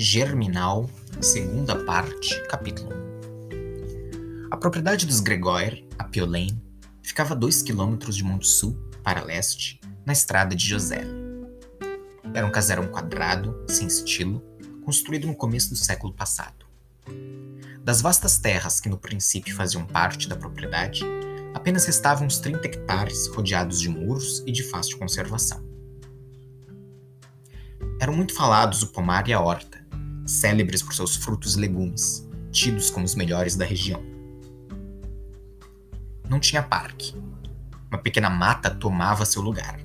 Germinal, segunda parte, capítulo 1. A propriedade dos Gregor, a Piolaine, ficava a dois quilômetros de Monte Sul, para leste, na estrada de José. Era um casarão quadrado, sem estilo, construído no começo do século passado. Das vastas terras que no princípio faziam parte da propriedade, apenas restavam uns 30 hectares rodeados de muros e de fácil conservação. Eram muito falados o pomar e a horta, célebres por seus frutos e legumes, tidos como os melhores da região. Não tinha parque. Uma pequena mata tomava seu lugar.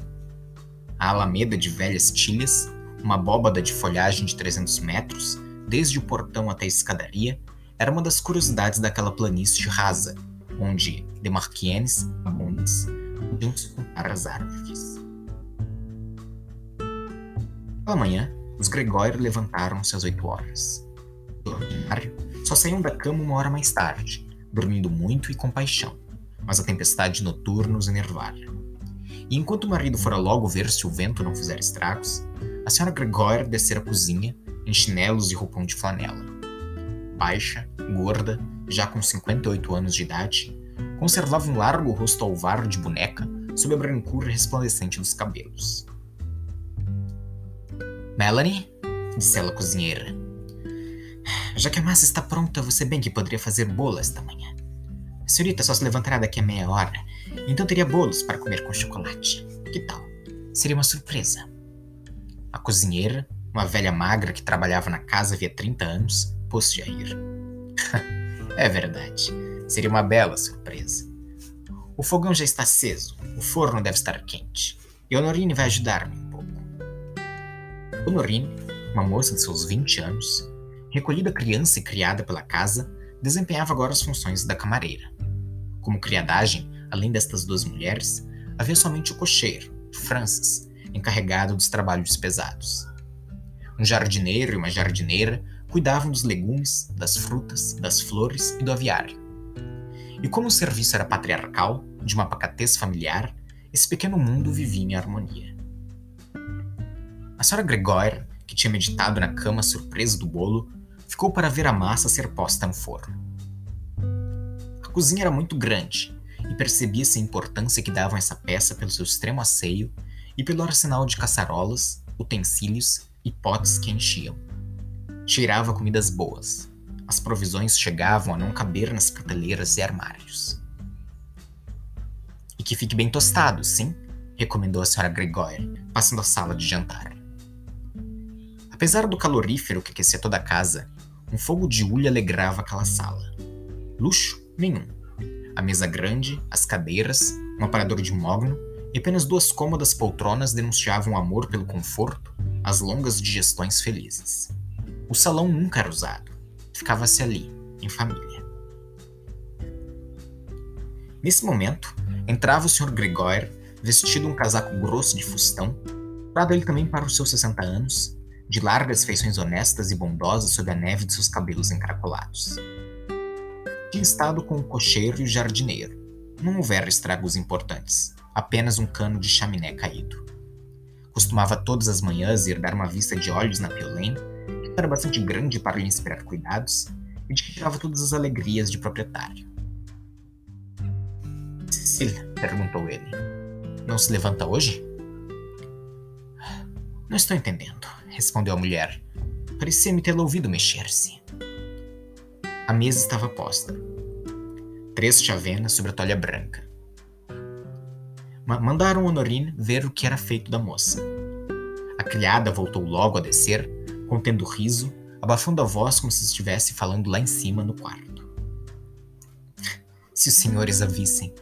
A alameda de velhas tilhas, uma abóbada de folhagem de 300 metros, desde o portão até a escadaria, era uma das curiosidades daquela planície rasa, onde demarquienes abundantes podiam se contar as árvores. Pela manhã, os Gregório levantaram-se às oito horas. Do ordinário, só saíam da cama uma hora mais tarde, dormindo muito e com paixão, mas a tempestade noturna os enervara. E enquanto o marido fora logo ver se o vento não fizera estragos, a senhora Gregório descera à cozinha, em chinelos e roupão de flanela. Baixa, gorda, já com 58 anos de idade, conservava um largo rosto alvaro de boneca sob a brancura resplandecente dos cabelos. Melanie, disse ela à cozinheira, já que a massa está pronta, você bem que poderia fazer bolo esta manhã. A senhorita só se levantará daqui a meia hora, então teria bolos para comer com chocolate. Que tal? Seria uma surpresa. A cozinheira, uma velha magra que trabalhava na casa havia 30 anos, pôs-se a rir. é verdade, seria uma bela surpresa. O fogão já está aceso, o forno deve estar quente, e Honorine vai ajudar-me Honorine, uma moça de seus 20 anos, recolhida criança e criada pela casa, desempenhava agora as funções da camareira. Como criadagem, além destas duas mulheres, havia somente o cocheiro, Francis, encarregado dos trabalhos pesados. Um jardineiro e uma jardineira cuidavam dos legumes, das frutas, das flores e do aviário. E como o serviço era patriarcal, de uma pacatez familiar, esse pequeno mundo vivia em harmonia. A senhora Gregor, que tinha meditado na cama surpresa do bolo, ficou para ver a massa ser posta no forno. A cozinha era muito grande e percebia-se a importância que davam essa peça pelo seu extremo asseio e pelo arsenal de caçarolas, utensílios e potes que enchiam. Cheirava comidas boas. As provisões chegavam a não caber nas prateleiras e armários. E que fique bem tostado, sim? recomendou a senhora Gregor, passando à sala de jantar. Apesar do calorífero que aquecia toda a casa, um fogo de ulha alegrava aquela sala. Luxo nenhum. A mesa grande, as cadeiras, um aparador de mogno e apenas duas cômodas poltronas denunciavam amor pelo conforto, as longas digestões felizes. O salão nunca era usado. Ficava-se ali, em família. Nesse momento, entrava o Sr. Gregor, vestido um casaco grosso de fustão, dado ele também para os seus 60 anos, de largas feições honestas e bondosas sob a neve de seus cabelos encaracolados. Tinha estado com o cocheiro e o jardineiro. Não houvera estragos importantes, apenas um cano de chaminé caído. Costumava todas as manhãs ir dar uma vista de olhos na Piolaine, que era bastante grande para lhe inspirar cuidados, e de que tirava todas as alegrias de proprietário. Cecília, perguntou ele, não se levanta hoje? Não estou entendendo respondeu a mulher. Parecia-me tê-la ouvido mexer-se. A mesa estava posta. Três chavenas sobre a toalha branca. Ma mandaram Honorine ver o que era feito da moça. A criada voltou logo a descer, contendo riso, abafando a voz como se estivesse falando lá em cima no quarto. Se os senhores a vissem.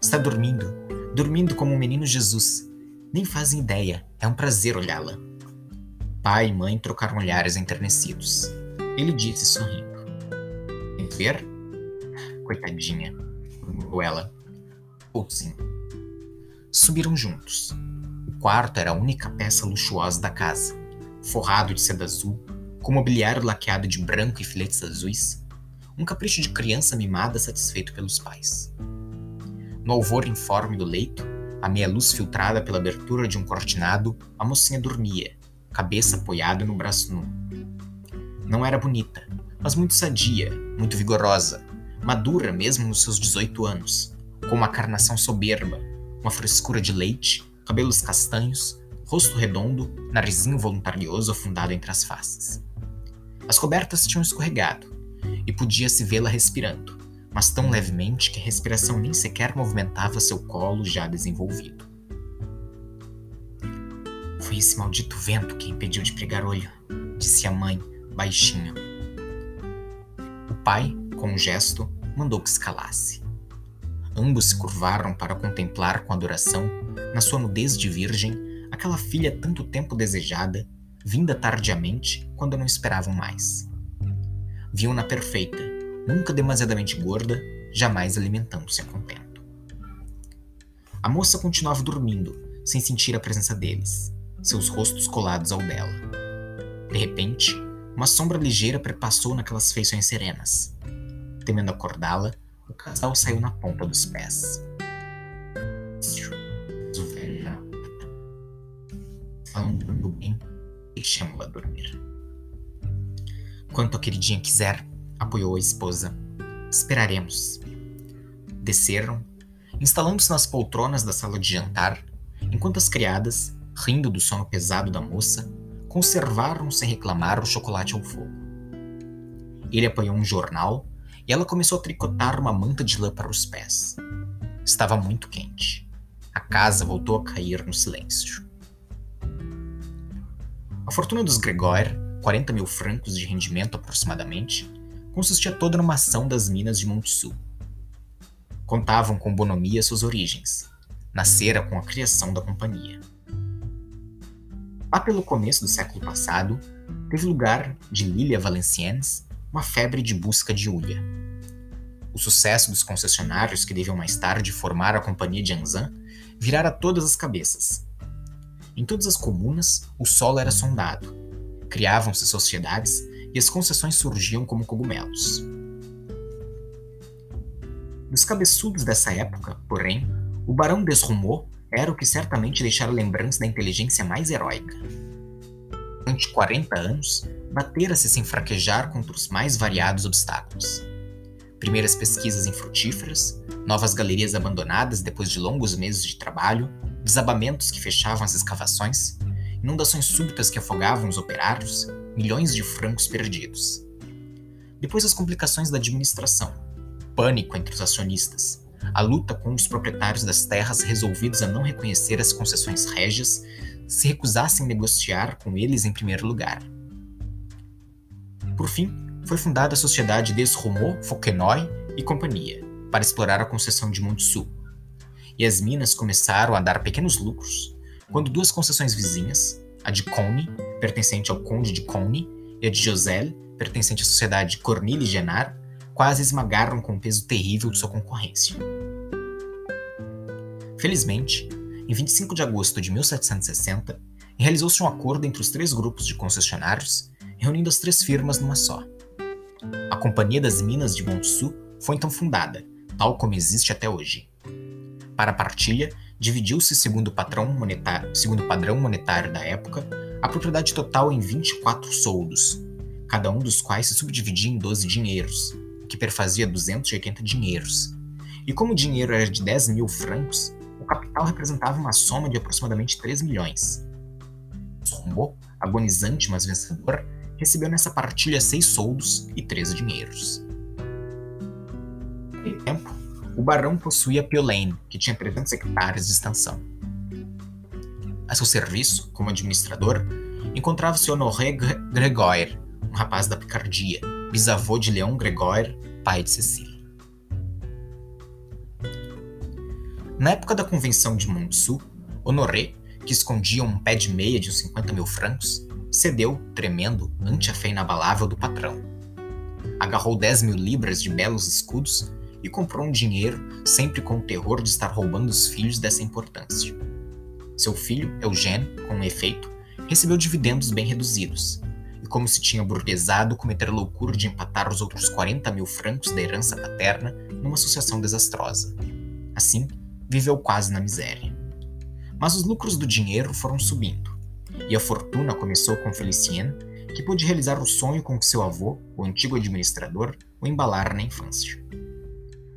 Está dormindo, dormindo como um menino Jesus. Nem fazem ideia, é um prazer olhá-la. Pai e mãe trocaram olhares enternecidos. Ele disse sorrindo: Quer ver? Coitadinha, murmurou ela. Ou sim. Subiram juntos. O quarto era a única peça luxuosa da casa, forrado de seda azul, com mobiliário laqueado de branco e filetes azuis, um capricho de criança mimada satisfeito pelos pais. No alvor informe do leito, a meia luz filtrada pela abertura de um cortinado, a mocinha dormia, cabeça apoiada no braço nu. Não era bonita, mas muito sadia, muito vigorosa, madura mesmo nos seus 18 anos, com uma carnação soberba, uma frescura de leite, cabelos castanhos, rosto redondo, narizinho voluntarioso afundado entre as faces. As cobertas tinham escorregado, e podia-se vê-la respirando, mas tão levemente que a respiração nem sequer movimentava seu colo já desenvolvido. Foi esse maldito vento que impediu de pregar olho, disse a mãe, baixinho. O pai, com um gesto, mandou que escalasse. Ambos se curvaram para contemplar com adoração, na sua nudez de virgem, aquela filha tanto tempo desejada, vinda tardiamente quando não esperavam mais. Viam-na perfeita, nunca demasiadamente gorda, jamais alimentando-se a contento. A moça continuava dormindo, sem sentir a presença deles, seus rostos colados ao dela. De repente, uma sombra ligeira perpassou naquelas feições serenas. Temendo acordá-la, o casal saiu na ponta dos pés. Falando bem, deixamos-la dormir. Quanto a queridinha quiser, apoiou a esposa. Esperaremos. Desceram, instalando-se nas poltronas da sala de jantar, enquanto as criadas, rindo do sono pesado da moça, conservaram sem reclamar o chocolate ao fogo. Ele apanhou um jornal e ela começou a tricotar uma manta de lã para os pés. Estava muito quente. A casa voltou a cair no silêncio. A fortuna dos Gregor, 40 mil francos de rendimento aproximadamente, consistia toda numa ação das minas de Montsu. Contavam com bonomia suas origens. Nascera com a criação da companhia. Lá pelo começo do século passado, teve lugar de Lilia Valenciennes uma febre de busca de Ulha. O sucesso dos concessionários que deviam mais tarde formar a Companhia de Anzan virara todas as cabeças. Em todas as comunas, o solo era sondado, criavam-se sociedades e as concessões surgiam como cogumelos. Dos cabeçudos dessa época, porém, o Barão Desrumaux era o que certamente deixara lembrança da inteligência mais heróica. Durante 40 anos, batera-se sem fraquejar contra os mais variados obstáculos. Primeiras pesquisas infrutíferas, novas galerias abandonadas depois de longos meses de trabalho, desabamentos que fechavam as escavações, inundações súbitas que afogavam os operários, milhões de francos perdidos. Depois as complicações da administração, pânico entre os acionistas, a luta com os proprietários das terras resolvidos a não reconhecer as concessões régias se recusassem negociar com eles em primeiro lugar. Por fim, foi fundada a Sociedade des Romaux, Foquenoy e Companhia, para explorar a concessão de Monte E as minas começaram a dar pequenos lucros, quando duas concessões vizinhas, a de Cone, pertencente ao Conde de Cone, e a de Joselle, pertencente à Sociedade Cornille Genard, quase esmagaram com o peso terrível de sua concorrência. Felizmente, em 25 de agosto de 1760, realizou-se um acordo entre os três grupos de concessionários reunindo as três firmas numa só. A Companhia das Minas de Montsou foi então fundada, tal como existe até hoje. Para a partilha, dividiu-se segundo, segundo o padrão monetário da época, a propriedade total em 24 soldos, cada um dos quais se subdividia em 12 dinheiros, que perfazia 280 dinheiros. E como o dinheiro era de 10 mil francos, o capital representava uma soma de aproximadamente 3 milhões. Rombo, agonizante mas vencedor, recebeu nessa partilha seis soldos e três dinheiros. Naquele tempo, o barão possuía Piolaine, que tinha 300 hectares de extensão. A seu serviço, como administrador, encontrava-se Honoré Gregor, um rapaz da picardia, bisavô de Leão Gregor, pai de Cecília. Na época da convenção de Montsou, Honoré, que escondia um pé de meia de uns 50 mil francos, cedeu, tremendo, ante a fé inabalável do patrão. Agarrou 10 mil libras de belos escudos e comprou um dinheiro, sempre com o terror de estar roubando os filhos dessa importância. Seu filho, Eugênio, com efeito, recebeu dividendos bem reduzidos, e como se tinha burguesado cometer a loucura de empatar os outros 40 mil francos da herança paterna numa associação desastrosa. Assim, viveu quase na miséria. Mas os lucros do dinheiro foram subindo e a fortuna começou com Felicien, que pôde realizar o sonho com que seu avô, o antigo administrador, o embalara na infância.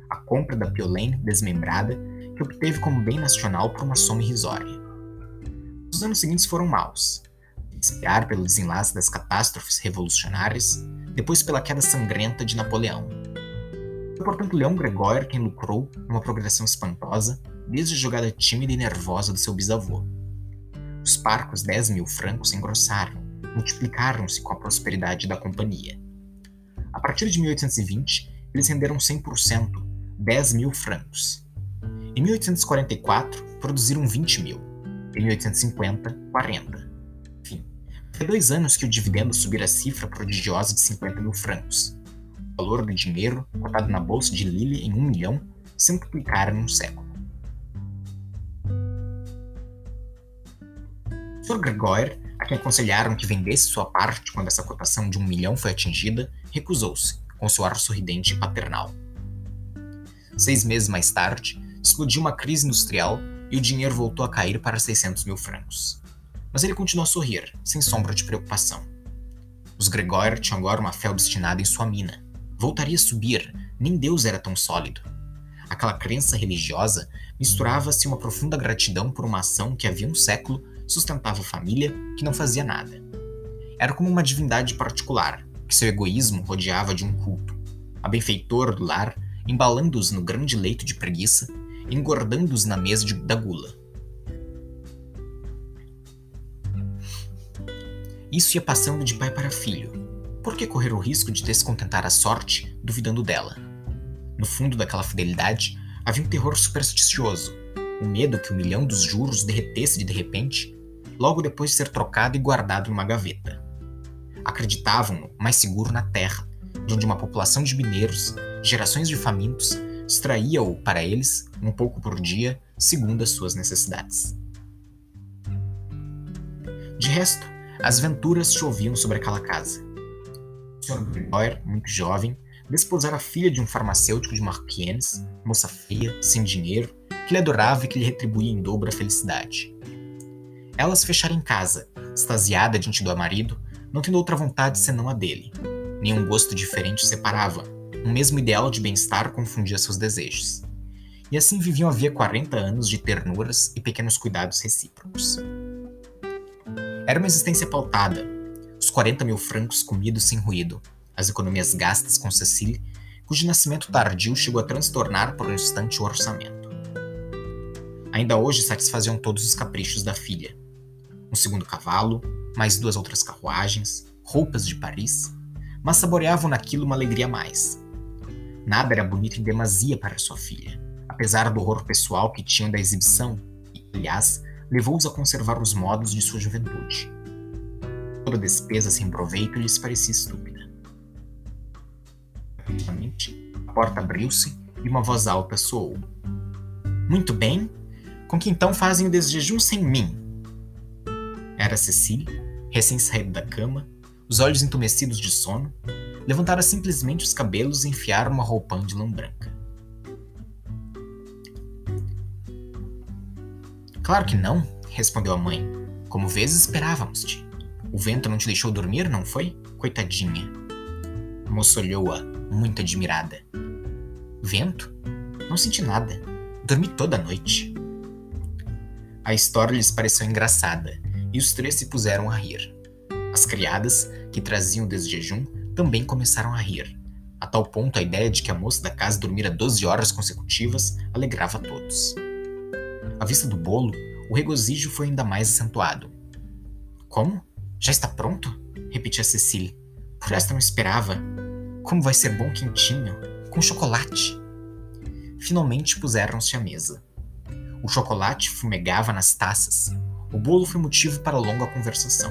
A compra da Piolane desmembrada, que obteve como bem nacional por uma soma irrisória. Os anos seguintes foram maus. Esperar pelo desenlace das catástrofes revolucionárias, depois pela queda sangrenta de Napoleão. Foi, portanto, Leão Gregório quem lucrou uma progressão espantosa desde a jogada tímida e nervosa do seu bisavô. Os parcos 10 mil francos engrossaram, multiplicaram-se com a prosperidade da companhia. A partir de 1820, eles renderam 100%, 10 mil francos. Em 1844, produziram 20 mil. Em 1850, 40. Foi dois anos que o dividendo subira a cifra prodigiosa de 50 mil francos. O valor do dinheiro, cotado na bolsa de Lille em um milhão, se multiplicara em um século. Sr. Gregor, a quem aconselharam que vendesse sua parte quando essa cotação de um milhão foi atingida, recusou-se, com seu ar sorridente e paternal. Seis meses mais tarde, explodiu uma crise industrial e o dinheiro voltou a cair para 600 mil francos. Mas ele continuou a sorrir, sem sombra de preocupação. Os Gregor tinham agora uma fé obstinada em sua mina. Voltaria a subir, nem Deus era tão sólido. Aquela crença religiosa misturava-se uma profunda gratidão por uma ação que havia um século sustentava família que não fazia nada. Era como uma divindade particular, que seu egoísmo rodeava de um culto. A benfeitora do lar, embalando-os no grande leito de preguiça, engordando-os na mesa de, da gula. Isso ia passando de pai para filho. Por que correr o risco de descontentar a sorte, duvidando dela? No fundo daquela fidelidade havia um terror supersticioso, o medo que o milhão dos juros derretesse de repente logo depois de ser trocado e guardado numa gaveta. Acreditavam-no mais seguro na terra, de onde uma população de mineiros, gerações de famintos, extraía-o para eles um pouco por dia, segundo as suas necessidades. De resto, as venturas choviam sobre aquela casa. O Sr. Gregor, muito jovem, desposara a filha de um farmacêutico de Marquienes, moça feia, sem dinheiro, que lhe adorava e que lhe retribuía em dobro a felicidade. Ela se fechara em casa, extasiada diante do marido, não tendo outra vontade senão a dele. Nenhum gosto diferente separava, um mesmo ideal de bem-estar confundia seus desejos. E assim viviam havia 40 anos de ternuras e pequenos cuidados recíprocos. Era uma existência pautada, os 40 mil francos comidos sem ruído, as economias gastas com Cecília, cujo nascimento tardio chegou a transtornar por um instante o orçamento. Ainda hoje satisfaziam todos os caprichos da filha, um segundo cavalo, mais duas outras carruagens, roupas de Paris, mas saboreavam naquilo uma alegria a mais. Nada era bonito em demasia para sua filha, apesar do horror pessoal que tinham da exibição, e, aliás, levou-os a conservar os modos de sua juventude. Toda despesa sem proveito lhes parecia estúpida. Rapidamente, a porta abriu-se e uma voz alta soou. Muito bem, com que então fazem o desjejum sem mim? Era Cecília, recém-saída da cama, os olhos entumecidos de sono, levantara simplesmente os cabelos e enfiara uma roupã de lã branca. Claro que não, respondeu a mãe. Como vezes esperávamos-te. O vento não te deixou dormir, não foi? Coitadinha. A moça olhou-a, muito admirada. Vento? Não senti nada. Dormi toda a noite. A história lhes pareceu engraçada e os três se puseram a rir. As criadas, que traziam desde jejum, também começaram a rir. A tal ponto a ideia de que a moça da casa dormira 12 horas consecutivas alegrava a todos. À vista do bolo, o regozijo foi ainda mais acentuado. Como? Já está pronto? repetia Cecília. Por esta não esperava. Como vai ser bom quentinho, com chocolate. Finalmente puseram-se à mesa. O chocolate fumegava nas taças, o bolo foi motivo para longa conversação.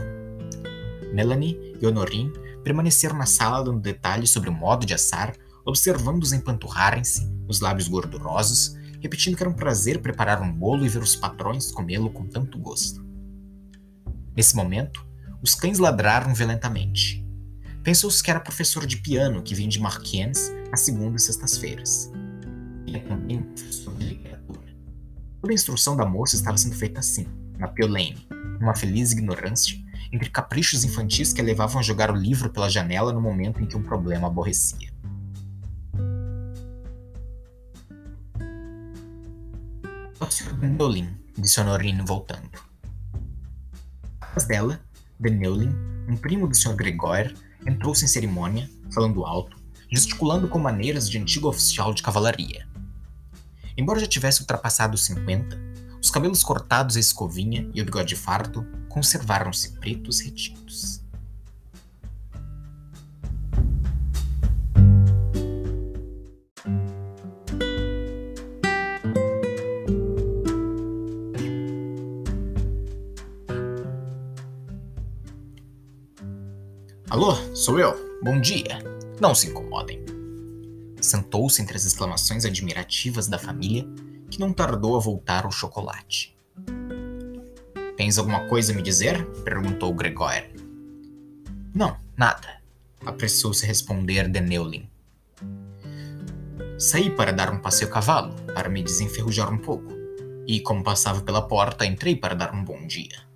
Melanie e Honorine permaneceram na sala dando detalhes sobre o modo de assar, observando-os empanturrarem-se, os lábios gordurosos, repetindo que era um prazer preparar um bolo e ver os patrões comê-lo com tanto gosto. Nesse momento, os cães ladraram violentamente. Pensou-se que era professor de piano que vinha de Marquiennes às segundas e sextas-feiras. Ele é também professor de literatura. Toda a instrução da moça estava sendo feita assim na Piolane, numa feliz ignorância, entre caprichos infantis que a levavam a jogar o livro pela janela no momento em que um problema aborrecia. O Sr. Denolin, disse Honorine voltando. Atrás dela, Denolin, um primo do Sr. Gregor, entrou sem cerimônia, falando alto, gesticulando com maneiras de antigo oficial de cavalaria. Embora já tivesse ultrapassado os 50, os cabelos cortados à escovinha e o bigode farto conservaram-se pretos retintos. Alô, sou eu. Bom dia. Não se incomodem. Sentou-se entre as exclamações admirativas da família, que não tardou a voltar ao chocolate. Tens alguma coisa a me dizer? perguntou Gregor. Não, nada, apressou-se a responder Deneulin. Saí para dar um passeio a cavalo, para me desenferrujar um pouco, e, como passava pela porta, entrei para dar um bom dia.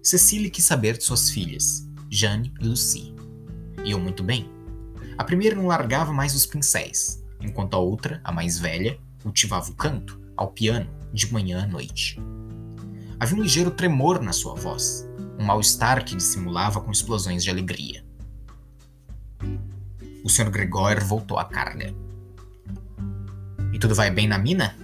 Cecília quis saber de suas filhas, Jane e Lucie. Iam muito bem. A primeira não largava mais os pincéis, enquanto a outra, a mais velha, cultivava o canto, ao piano, de manhã à noite. Havia um ligeiro tremor na sua voz, um mal-estar que dissimulava com explosões de alegria. O Sr. Gregor voltou à carga. E tudo vai bem na mina?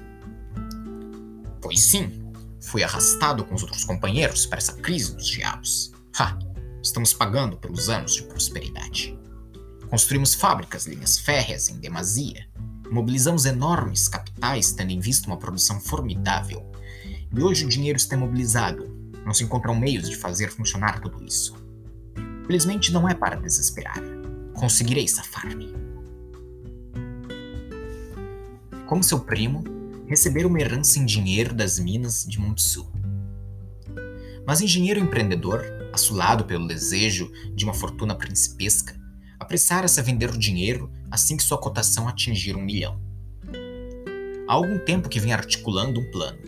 Pois sim. Fui arrastado com os outros companheiros para essa crise dos diabos. Ha! Estamos pagando pelos anos de prosperidade. Construímos fábricas, linhas férreas em demasia. Mobilizamos enormes capitais, tendo em vista uma produção formidável. E hoje o dinheiro está imobilizado. Não se encontram meios de fazer funcionar tudo isso. Felizmente não é para desesperar. Conseguirei safar-me. Como seu primo, receber uma herança em dinheiro das minas de Montsu. Mas engenheiro empreendedor, assolado pelo desejo de uma fortuna principesca, apressara-se a vender o dinheiro assim que sua cotação atingir um milhão. Há algum tempo que vem articulando um plano.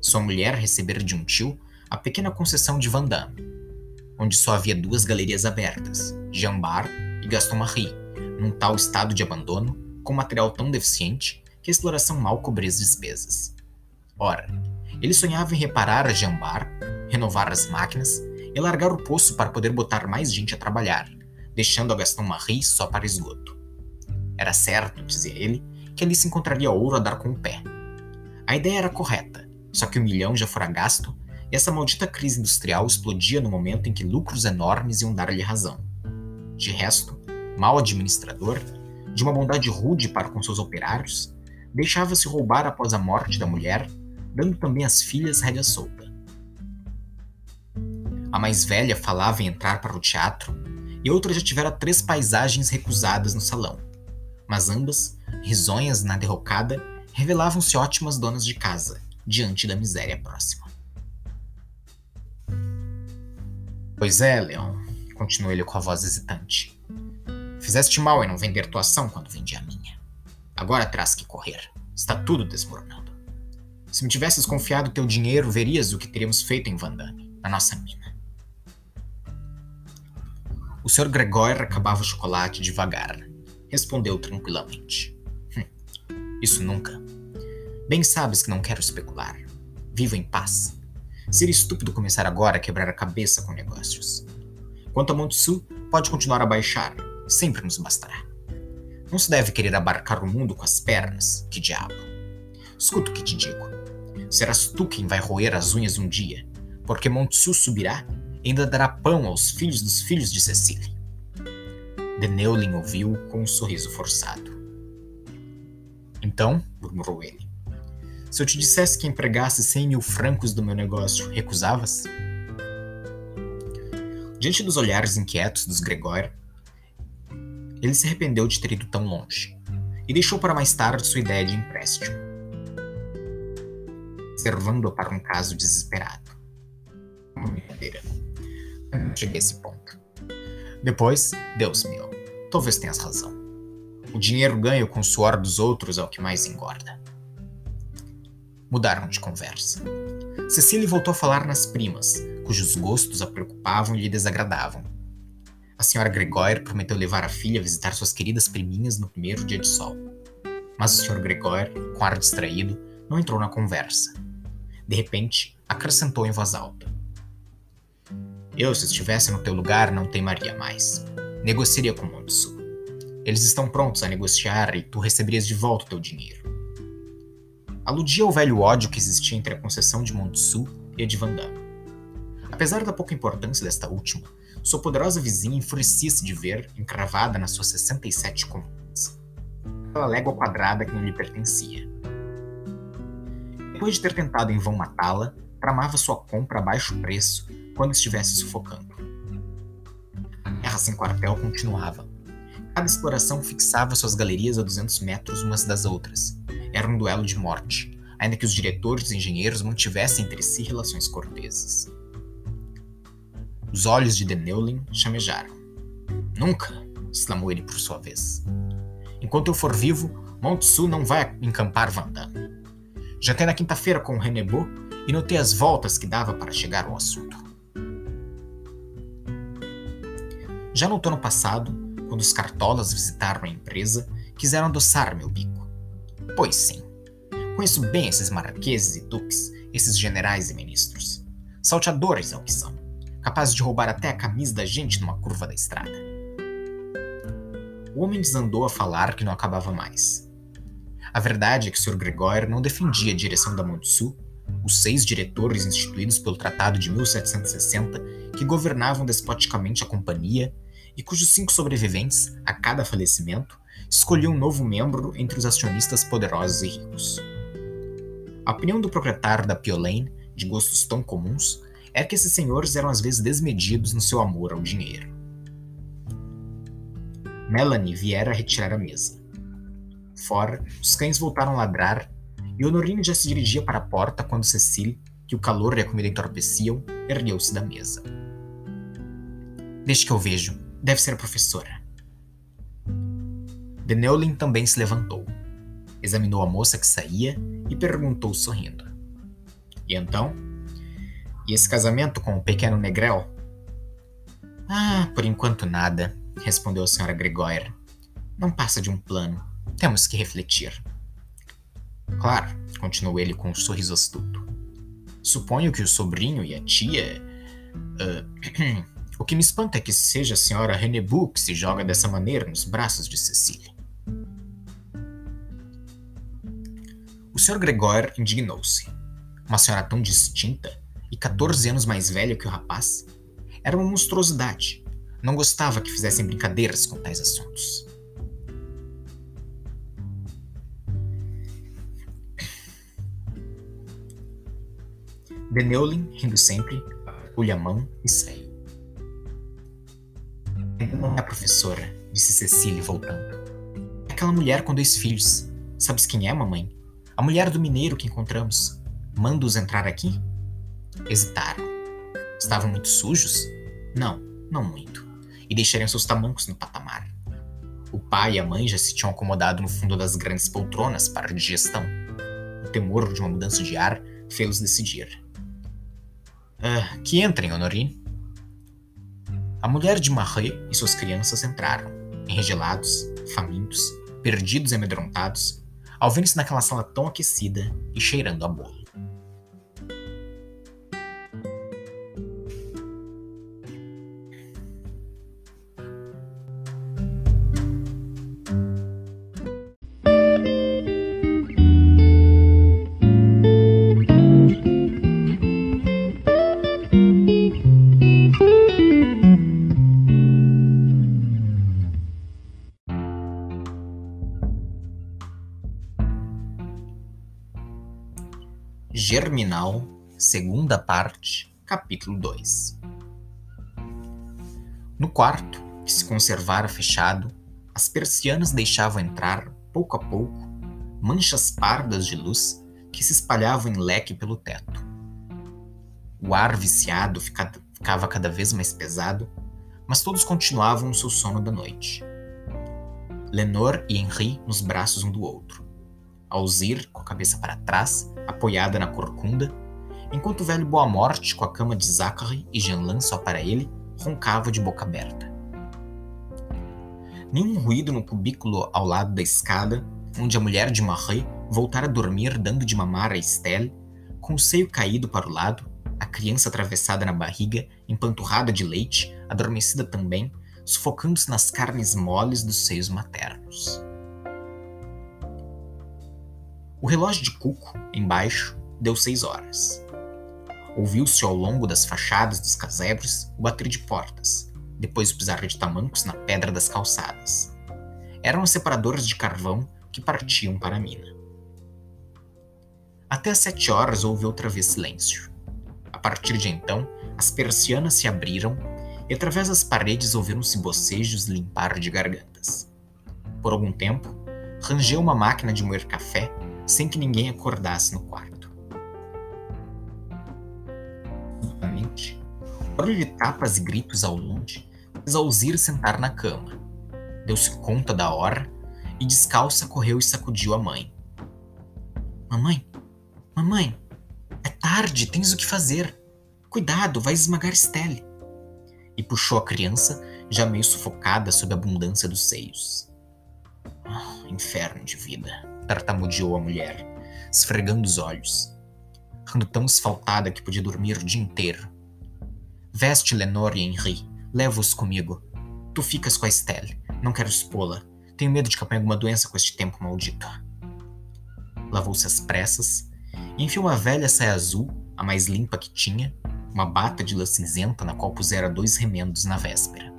Sua mulher receber de um tio a pequena concessão de Vandame, onde só havia duas galerias abertas, Jean Bar e Gaston Marie, num tal estado de abandono, com material tão deficiente que a exploração mal cobria as despesas. Ora, ele sonhava em reparar a Jean Bar, renovar as máquinas e largar o poço para poder botar mais gente a trabalhar, deixando a Gaston Marie só para esgoto. Era certo, dizia ele, que ali se encontraria ouro a dar com o pé. A ideia era correta, só que o milhão já fora gasto e essa maldita crise industrial explodia no momento em que lucros enormes iam dar-lhe razão. De resto, mal administrador, de uma bondade rude para com seus operários, deixava-se roubar após a morte da mulher, dando também às filhas rédea solta. A mais velha falava em entrar para o teatro, e outra já tivera três paisagens recusadas no salão. Mas ambas, risonhas na derrocada, revelavam-se ótimas donas de casa, diante da miséria próxima. Pois é, Leon, continuou ele com a voz hesitante. Fizeste mal em não vender tua ação quando vendi a minha. Agora terás que correr. Está tudo desmoronando. Se me tivesses confiado teu dinheiro, verias o que teríamos feito em Vandame, na nossa mina. O Sr. Gregor acabava o chocolate devagar. Respondeu tranquilamente. Hum, isso nunca. Bem sabes que não quero especular. Vivo em paz. Seria estúpido começar agora a quebrar a cabeça com negócios. Quanto a Montsu, pode continuar a baixar. Sempre nos bastará. Não se deve querer abarcar o mundo com as pernas. Que diabo. Escuta o que te digo. Serás tu quem vai roer as unhas um dia, porque Montsu subirá ainda dará pão aos filhos dos filhos de Cecília. Deneulin ouviu com um sorriso forçado. Então, murmurou ele, se eu te dissesse que empregasse cem mil francos do meu negócio, recusavas? Diante dos olhares inquietos dos Gregor, ele se arrependeu de ter ido tão longe e deixou para mais tarde sua ideia de empréstimo, servando-a para um caso desesperado. Uma. Cheguei a esse ponto. Depois, Deus meu, talvez tenhas razão. O dinheiro ganho com o suor dos outros é o que mais engorda. Mudaram de conversa. Cecília voltou a falar nas primas, cujos gostos a preocupavam e lhe desagradavam. A senhora Gregóire prometeu levar a filha a visitar suas queridas priminhas no primeiro dia de sol. Mas o Sr. Gregóire, com ar distraído, não entrou na conversa. De repente, acrescentou em voz alta: Eu, se estivesse no teu lugar, não teimaria mais. Negociaria com Montsu. Eles estão prontos a negociar e tu receberias de volta o teu dinheiro. Aludia ao velho ódio que existia entre a concessão de Montsu e a de Vandame. Apesar da pouca importância desta última, sua poderosa vizinha enfurecia-se de ver, encravada nas suas 67 colunas, aquela légua quadrada que não lhe pertencia. Depois de ter tentado em vão matá-la, tramava sua compra a baixo preço quando estivesse sufocando. A guerra sem quartel continuava. Cada exploração fixava suas galerias a 200 metros umas das outras. Era um duelo de morte, ainda que os diretores e engenheiros mantivessem entre si relações corteses. Os olhos de Deneulin chamejaram. Nunca! exclamou ele por sua vez. Enquanto eu for vivo, Montsu não vai encampar Vandame. Jantei na quinta-feira com o Renebo e notei as voltas que dava para chegar ao assunto. Já no outono passado, quando os cartolas visitaram a empresa, quiseram adoçar meu bico. Pois sim, conheço bem esses marqueses e duques, esses generais e ministros. Salteadores é o que são capaz de roubar até a camisa da gente numa curva da estrada. O homem desandou a falar que não acabava mais. A verdade é que o Sr. Gregório não defendia a direção da Montsu, os seis diretores instituídos pelo Tratado de 1760 que governavam despoticamente a companhia e cujos cinco sobreviventes, a cada falecimento, escolhiam um novo membro entre os acionistas poderosos e ricos. A opinião do proprietário da Piolaine, de gostos tão comuns, é que esses senhores eram às vezes desmedidos no seu amor ao dinheiro. Melanie viera retirar a mesa. Fora, os cães voltaram a ladrar Honorine já se dirigia para a porta quando Cecile, que o calor e a comida entorpeciam, ergueu-se da mesa. Deixe que eu vejo. Deve ser a professora. Deneulin também se levantou. Examinou a moça que saía e perguntou sorrindo. E então? E esse casamento com o pequeno Negrel? Ah, por enquanto nada, respondeu a senhora Gregória. Não passa de um plano. Temos que refletir. Claro, continuou ele com um sorriso astuto. Suponho que o sobrinho e a tia. Uh, o que me espanta é que seja a senhora Renebu que se joga dessa maneira nos braços de Cecília. O senhor Gregor indignou-se. Uma senhora tão distinta e 14 anos mais velho que o rapaz, era uma monstruosidade. Não gostava que fizessem brincadeiras com tais assuntos. Deneulin, rindo sempre, pulha a mão e saiu. Ainda não é a professora, disse Cecília voltando. É aquela mulher com dois filhos. Sabes quem é, mamãe? A mulher do mineiro que encontramos. Manda-os entrar aqui? Hesitaram. Estavam muito sujos? Não, não muito. E deixariam seus tamancos no patamar. O pai e a mãe já se tinham acomodado no fundo das grandes poltronas para a digestão. O temor de uma mudança de ar fez-los decidir. Ah, que entrem, Honorine. A mulher de Marie e suas crianças entraram, enregelados, famintos, perdidos e amedrontados, ao verem-se naquela sala tão aquecida e cheirando a bolo. Germinal, segunda parte, capítulo 2. No quarto, que se conservara fechado, as persianas deixavam entrar, pouco a pouco, manchas pardas de luz que se espalhavam em leque pelo teto. O ar viciado ficava cada vez mais pesado, mas todos continuavam o seu sono da noite. Lenor e Henri nos braços um do outro. Alzir, com a cabeça para trás, apoiada na corcunda, enquanto o velho Boa Morte, com a cama de Zachary e Jeanlin só para ele, roncava de boca aberta. Nenhum ruído no cubículo ao lado da escada, onde a mulher de Marie voltara a dormir dando de mamar a Estelle, com o seio caído para o lado, a criança atravessada na barriga, empanturrada de leite, adormecida também, sufocando-se nas carnes moles dos seios maternos. O relógio de Cuco, embaixo, deu seis horas. Ouviu-se ao longo das fachadas dos casebres o bater de portas, depois o pisar de tamancos na pedra das calçadas. Eram os separadores de carvão que partiam para a mina. Até às sete horas houve outra vez silêncio. A partir de então, as persianas se abriram e através das paredes ouviram-se bocejos limpar de gargantas. Por algum tempo, rangeu uma máquina de moer café sem que ninguém acordasse no quarto. Subitamente, barulho de tapas e gritos ao longe fez Alzir sentar na cama. Deu-se conta da hora e descalça correu e sacudiu a mãe. Mamãe, mamãe, é tarde, tens o que fazer. Cuidado, vai esmagar Stelle. E puxou a criança, já meio sufocada sob a abundância dos seios. Oh, inferno de vida tartamudeou a mulher, esfregando os olhos. Ando tão esfaltada que podia dormir o dia inteiro. Veste Lenore e Henri, leva-os comigo. Tu ficas com a Estelle, não quero expô-la. Tenho medo de que apanhe alguma doença com este tempo maldito. Lavou-se às pressas e enfiou uma velha saia azul, a mais limpa que tinha, uma bata de lã cinzenta na qual pusera dois remendos na véspera.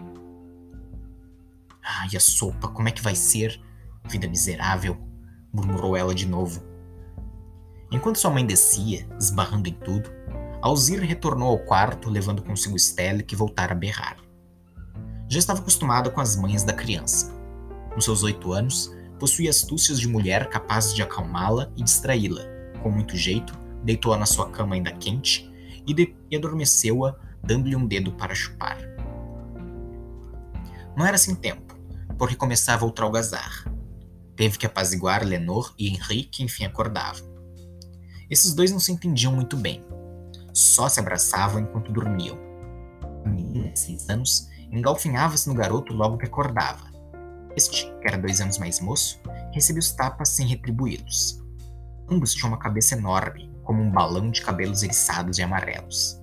Ah, e a sopa, como é que vai ser? Vida miserável murmurou ela de novo. Enquanto sua mãe descia, esbarrando em tudo, Alzir retornou ao quarto, levando consigo Stella, que voltara a berrar. Já estava acostumada com as manhas da criança. Com seus oito anos, possuía astúcias de mulher capazes de acalmá-la e distraí-la. Com muito jeito, deitou-a na sua cama ainda quente e, e adormeceu-a, dando-lhe um dedo para chupar. Não era sem tempo, porque começava outra algazarra. Teve que apaziguar Lenor e Henri, que enfim acordavam. Esses dois não se entendiam muito bem. Só se abraçavam enquanto dormiam. A menina, de seis anos, engalfinhava-se no garoto logo que acordava. Este, que era dois anos mais moço, recebia os tapas sem retribuí-los. Ambos tinham uma cabeça enorme, como um balão de cabelos eriçados e amarelos.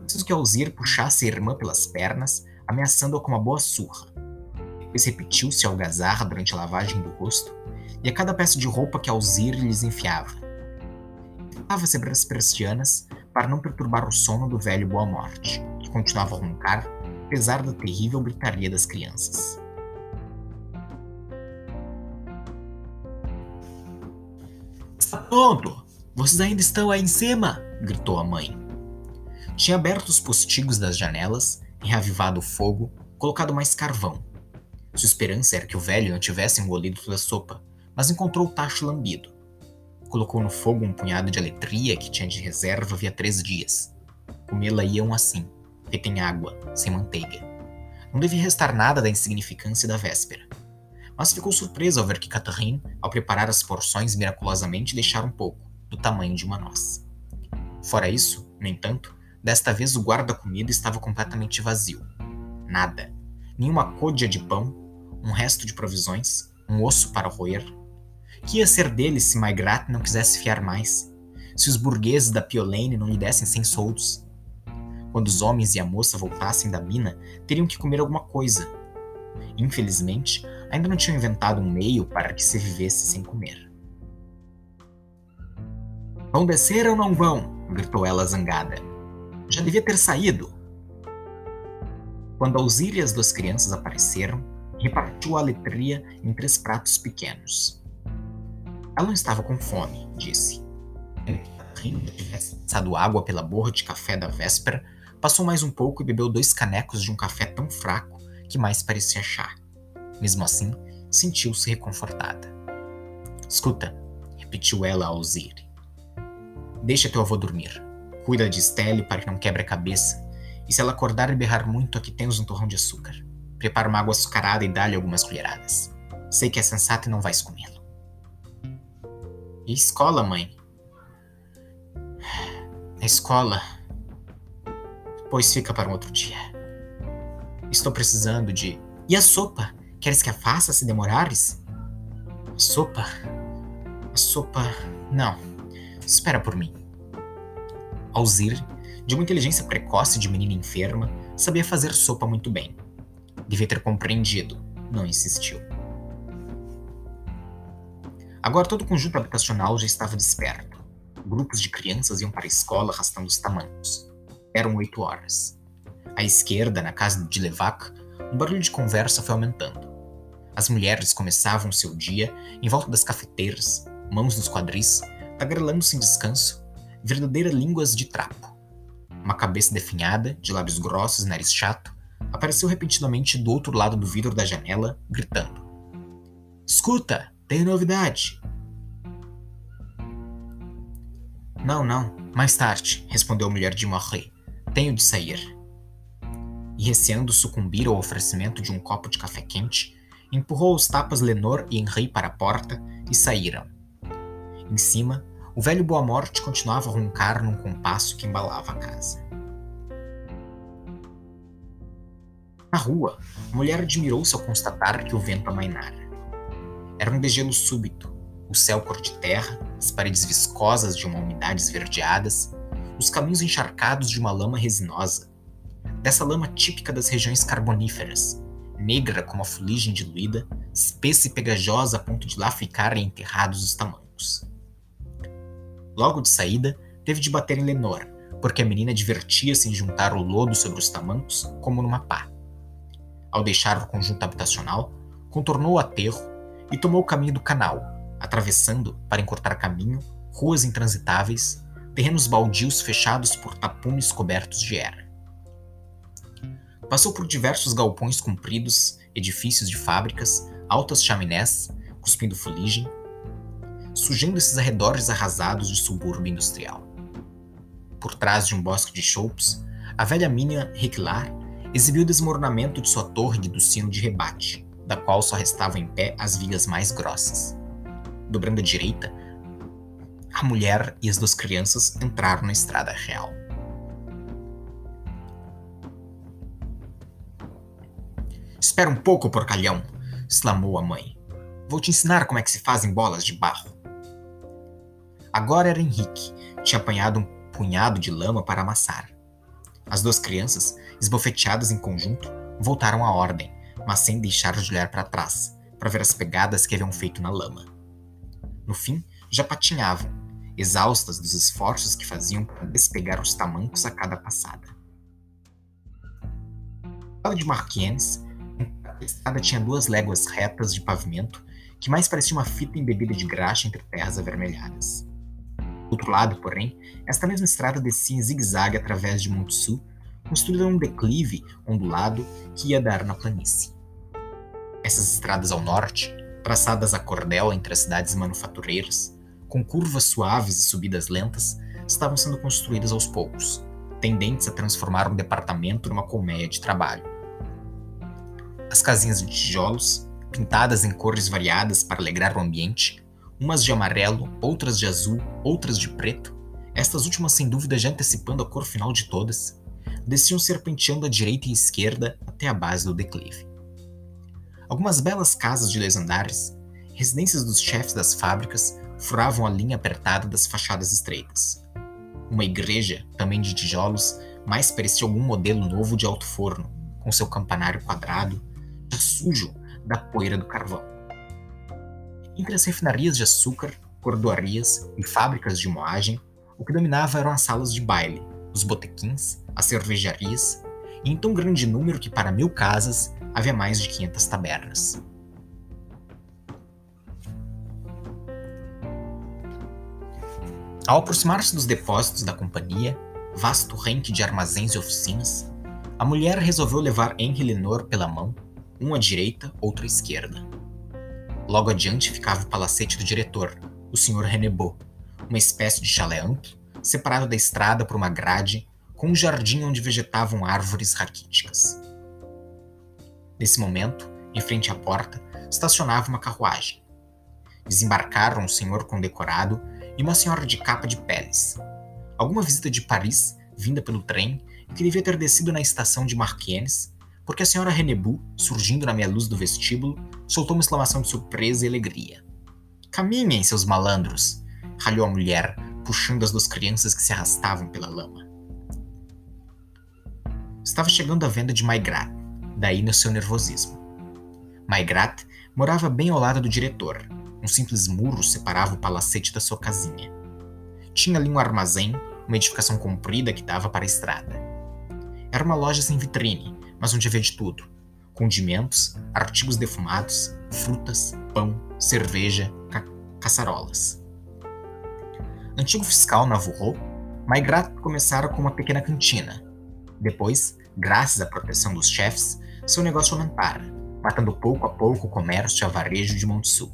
Preciso que Alzir puxasse a irmã pelas pernas, ameaçando-a com uma boa surra. Depois repetiu-se algazarra durante a lavagem do rosto, e a cada peça de roupa que Alzir lhes enfiava. Tentava se as persianas para não perturbar o sono do velho Boa Morte, que continuava a roncar, apesar da terrível gritaria das crianças. Está pronto! Vocês ainda estão aí em cima! gritou a mãe. Tinha aberto os postigos das janelas, reavivado o fogo, colocado mais carvão sua esperança era que o velho não tivesse engolido toda a sopa, mas encontrou o tacho lambido. Colocou no fogo um punhado de aletria que tinha de reserva havia três dias. Comê-la iam assim, feita em água, sem manteiga. Não devia restar nada da insignificância da véspera. Mas ficou surpreso ao ver que Catherine, ao preparar as porções miraculosamente, deixara um pouco, do tamanho de uma noz. Fora isso, no entanto, desta vez o guarda-comida estava completamente vazio. Nada. Nenhuma côdea de pão, um resto de provisões, um osso para roer. Que ia ser dele se Maigrat não quisesse fiar mais? Se os burgueses da Piolane não lhe dessem cem soldos? Quando os homens e a moça voltassem da mina, teriam que comer alguma coisa. Infelizmente, ainda não tinham inventado um meio para que se vivesse sem comer. Vão descer ou não vão? gritou ela zangada. Já devia ter saído. Quando as duas crianças apareceram, repartiu a aletria em três pratos pequenos. Ela não estava com fome, disse. Rindo tivesse passado água pela borra de café da véspera, passou mais um pouco e bebeu dois canecos de um café tão fraco que mais parecia chá. Mesmo assim, sentiu-se reconfortada. Escuta, repetiu ela ao Zir. Deixa teu avô dormir. Cuida de Stelle para que não quebre a cabeça. E se ela acordar e berrar muito, aqui tens um torrão de açúcar. Prepara uma água açucarada e dá-lhe algumas colheradas. Sei que é sensato e não vais comê-lo. E escola, mãe? A escola. Pois fica para um outro dia. Estou precisando de. E a sopa? Queres que a faça se demorares? A sopa? A sopa. Não. Espera por mim. Alzir, de uma inteligência precoce de menina enferma, sabia fazer sopa muito bem. Devia ter compreendido, não insistiu. Agora todo o conjunto habitacional já estava desperto. Grupos de crianças iam para a escola arrastando os tamancos. Eram oito horas. À esquerda, na casa de Levac, um barulho de conversa foi aumentando. As mulheres começavam seu dia em volta das cafeteiras, mãos nos quadris, tagarelando sem descanso, verdadeiras línguas de trapo. Uma cabeça definhada, de lábios grossos e nariz chato, apareceu repentinamente do outro lado do vidro da janela, gritando: Escuta, tem novidade! Não, não, mais tarde, respondeu a mulher de Morri. Tenho de sair. E receando sucumbir ao oferecimento de um copo de café quente, empurrou os tapas Lenor e Henri para a porta e saíram. Em cima, o velho Boa Morte continuava a roncar num compasso que embalava a casa. Na rua, a mulher admirou-se ao constatar que o vento amainara. Era um degelo súbito, o céu cor de terra, as paredes viscosas de uma umidade esverdeadas, os caminhos encharcados de uma lama resinosa, dessa lama típica das regiões carboníferas, negra como a fuligem diluída, espessa e pegajosa a ponto de lá ficarem enterrados os tamancos. Logo de saída, teve de bater em Lenor, porque a menina divertia-se em juntar o lodo sobre os tamancos como numa pá. Ao deixar o conjunto habitacional, contornou o aterro e tomou o caminho do canal, atravessando, para encurtar caminho, ruas intransitáveis, terrenos baldios fechados por tapumes cobertos de era. Passou por diversos galpões compridos, edifícios de fábricas, altas chaminés, cuspindo fuligem, sujando esses arredores arrasados de subúrbio industrial. Por trás de um bosque de choupes, a velha mina Ricklar exibiu o desmoronamento de sua torre do sino de rebate, da qual só restavam em pé as vigas mais grossas. Dobrando à direita, a mulher e as duas crianças entraram na estrada real. Espera um pouco, porcalhão! exclamou a mãe. Vou te ensinar como é que se fazem bolas de barro. Agora era Henrique. Tinha apanhado um punhado de lama para amassar. As duas crianças, esbofeteadas em conjunto, voltaram à ordem, mas sem deixar de olhar para trás, para ver as pegadas que haviam feito na lama. No fim, já patinhavam, exaustas dos esforços que faziam para despegar os tamancos a cada passada. Lado de Marquienes, a estrada tinha duas léguas retas de pavimento que mais parecia uma fita embebida de graxa entre terras avermelhadas. Do outro lado, porém, esta mesma estrada descia em zigue-zague através de Monte Sul, construída num declive ondulado que ia dar na planície. Essas estradas ao norte, traçadas a cordel entre as cidades manufatureiras, com curvas suaves e subidas lentas, estavam sendo construídas aos poucos, tendentes a transformar um departamento numa colmeia de trabalho. As casinhas de tijolos, pintadas em cores variadas para alegrar o ambiente, umas de amarelo, outras de azul, outras de preto, estas últimas sem dúvida já antecipando a cor final de todas, desciam serpenteando à direita e esquerda até a base do declive. Algumas belas casas de dois andares, residências dos chefes das fábricas, furavam a linha apertada das fachadas estreitas. Uma igreja, também de tijolos, mais parecia algum modelo novo de alto forno, com seu campanário quadrado, já sujo da poeira do carvão. Entre as refinarias de açúcar, cordoarias e fábricas de moagem, o que dominava eram as salas de baile, os botequins, as cervejarias, e em tão grande número que para mil casas havia mais de 500 tabernas. Ao aproximar-se dos depósitos da companhia, vasto renque de armazéns e oficinas, a mulher resolveu levar Henry Lenor pela mão, um à direita, outro à esquerda. Logo adiante ficava o palacete do diretor, o Sr. Renebot, uma espécie de chalé amplo, separado da estrada por uma grade, com um jardim onde vegetavam árvores raquíticas. Nesse momento, em frente à porta, estacionava uma carruagem. Desembarcaram um senhor condecorado e uma senhora de capa de peles. alguma visita de Paris vinda pelo trem que devia ter descido na estação de Marquienes, porque a senhora Renebu, surgindo na meia luz do vestíbulo, soltou uma exclamação de surpresa e alegria. Caminhem, seus malandros! ralhou a mulher, puxando as duas crianças que se arrastavam pela lama. Estava chegando a venda de Maigrat, daí no seu nervosismo. Maigrat morava bem ao lado do diretor. Um simples muro separava o palacete da sua casinha. Tinha ali um armazém, uma edificação comprida que dava para a estrada. Era uma loja sem vitrine, mas onde havia de tudo: condimentos, artigos defumados, frutas, pão, cerveja, ca caçarolas. Antigo fiscal Navarro, Maigrat começara com uma pequena cantina, depois, graças à proteção dos chefes, seu negócio aumentara, matando pouco a pouco o comércio e a varejo de Montsul.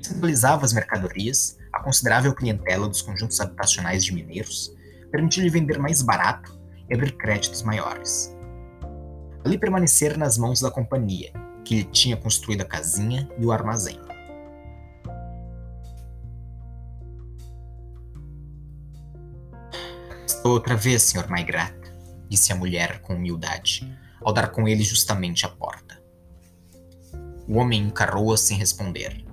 Centralizava as mercadorias, a considerável clientela dos conjuntos habitacionais de mineiros, permitia-lhe vender mais barato e abrir créditos maiores. Ali permanecer nas mãos da companhia, que lhe tinha construído a casinha e o armazém. Outra vez, Sr. Maigrat, disse a mulher com humildade, ao dar com ele justamente a porta. O homem encarou-a sem responder.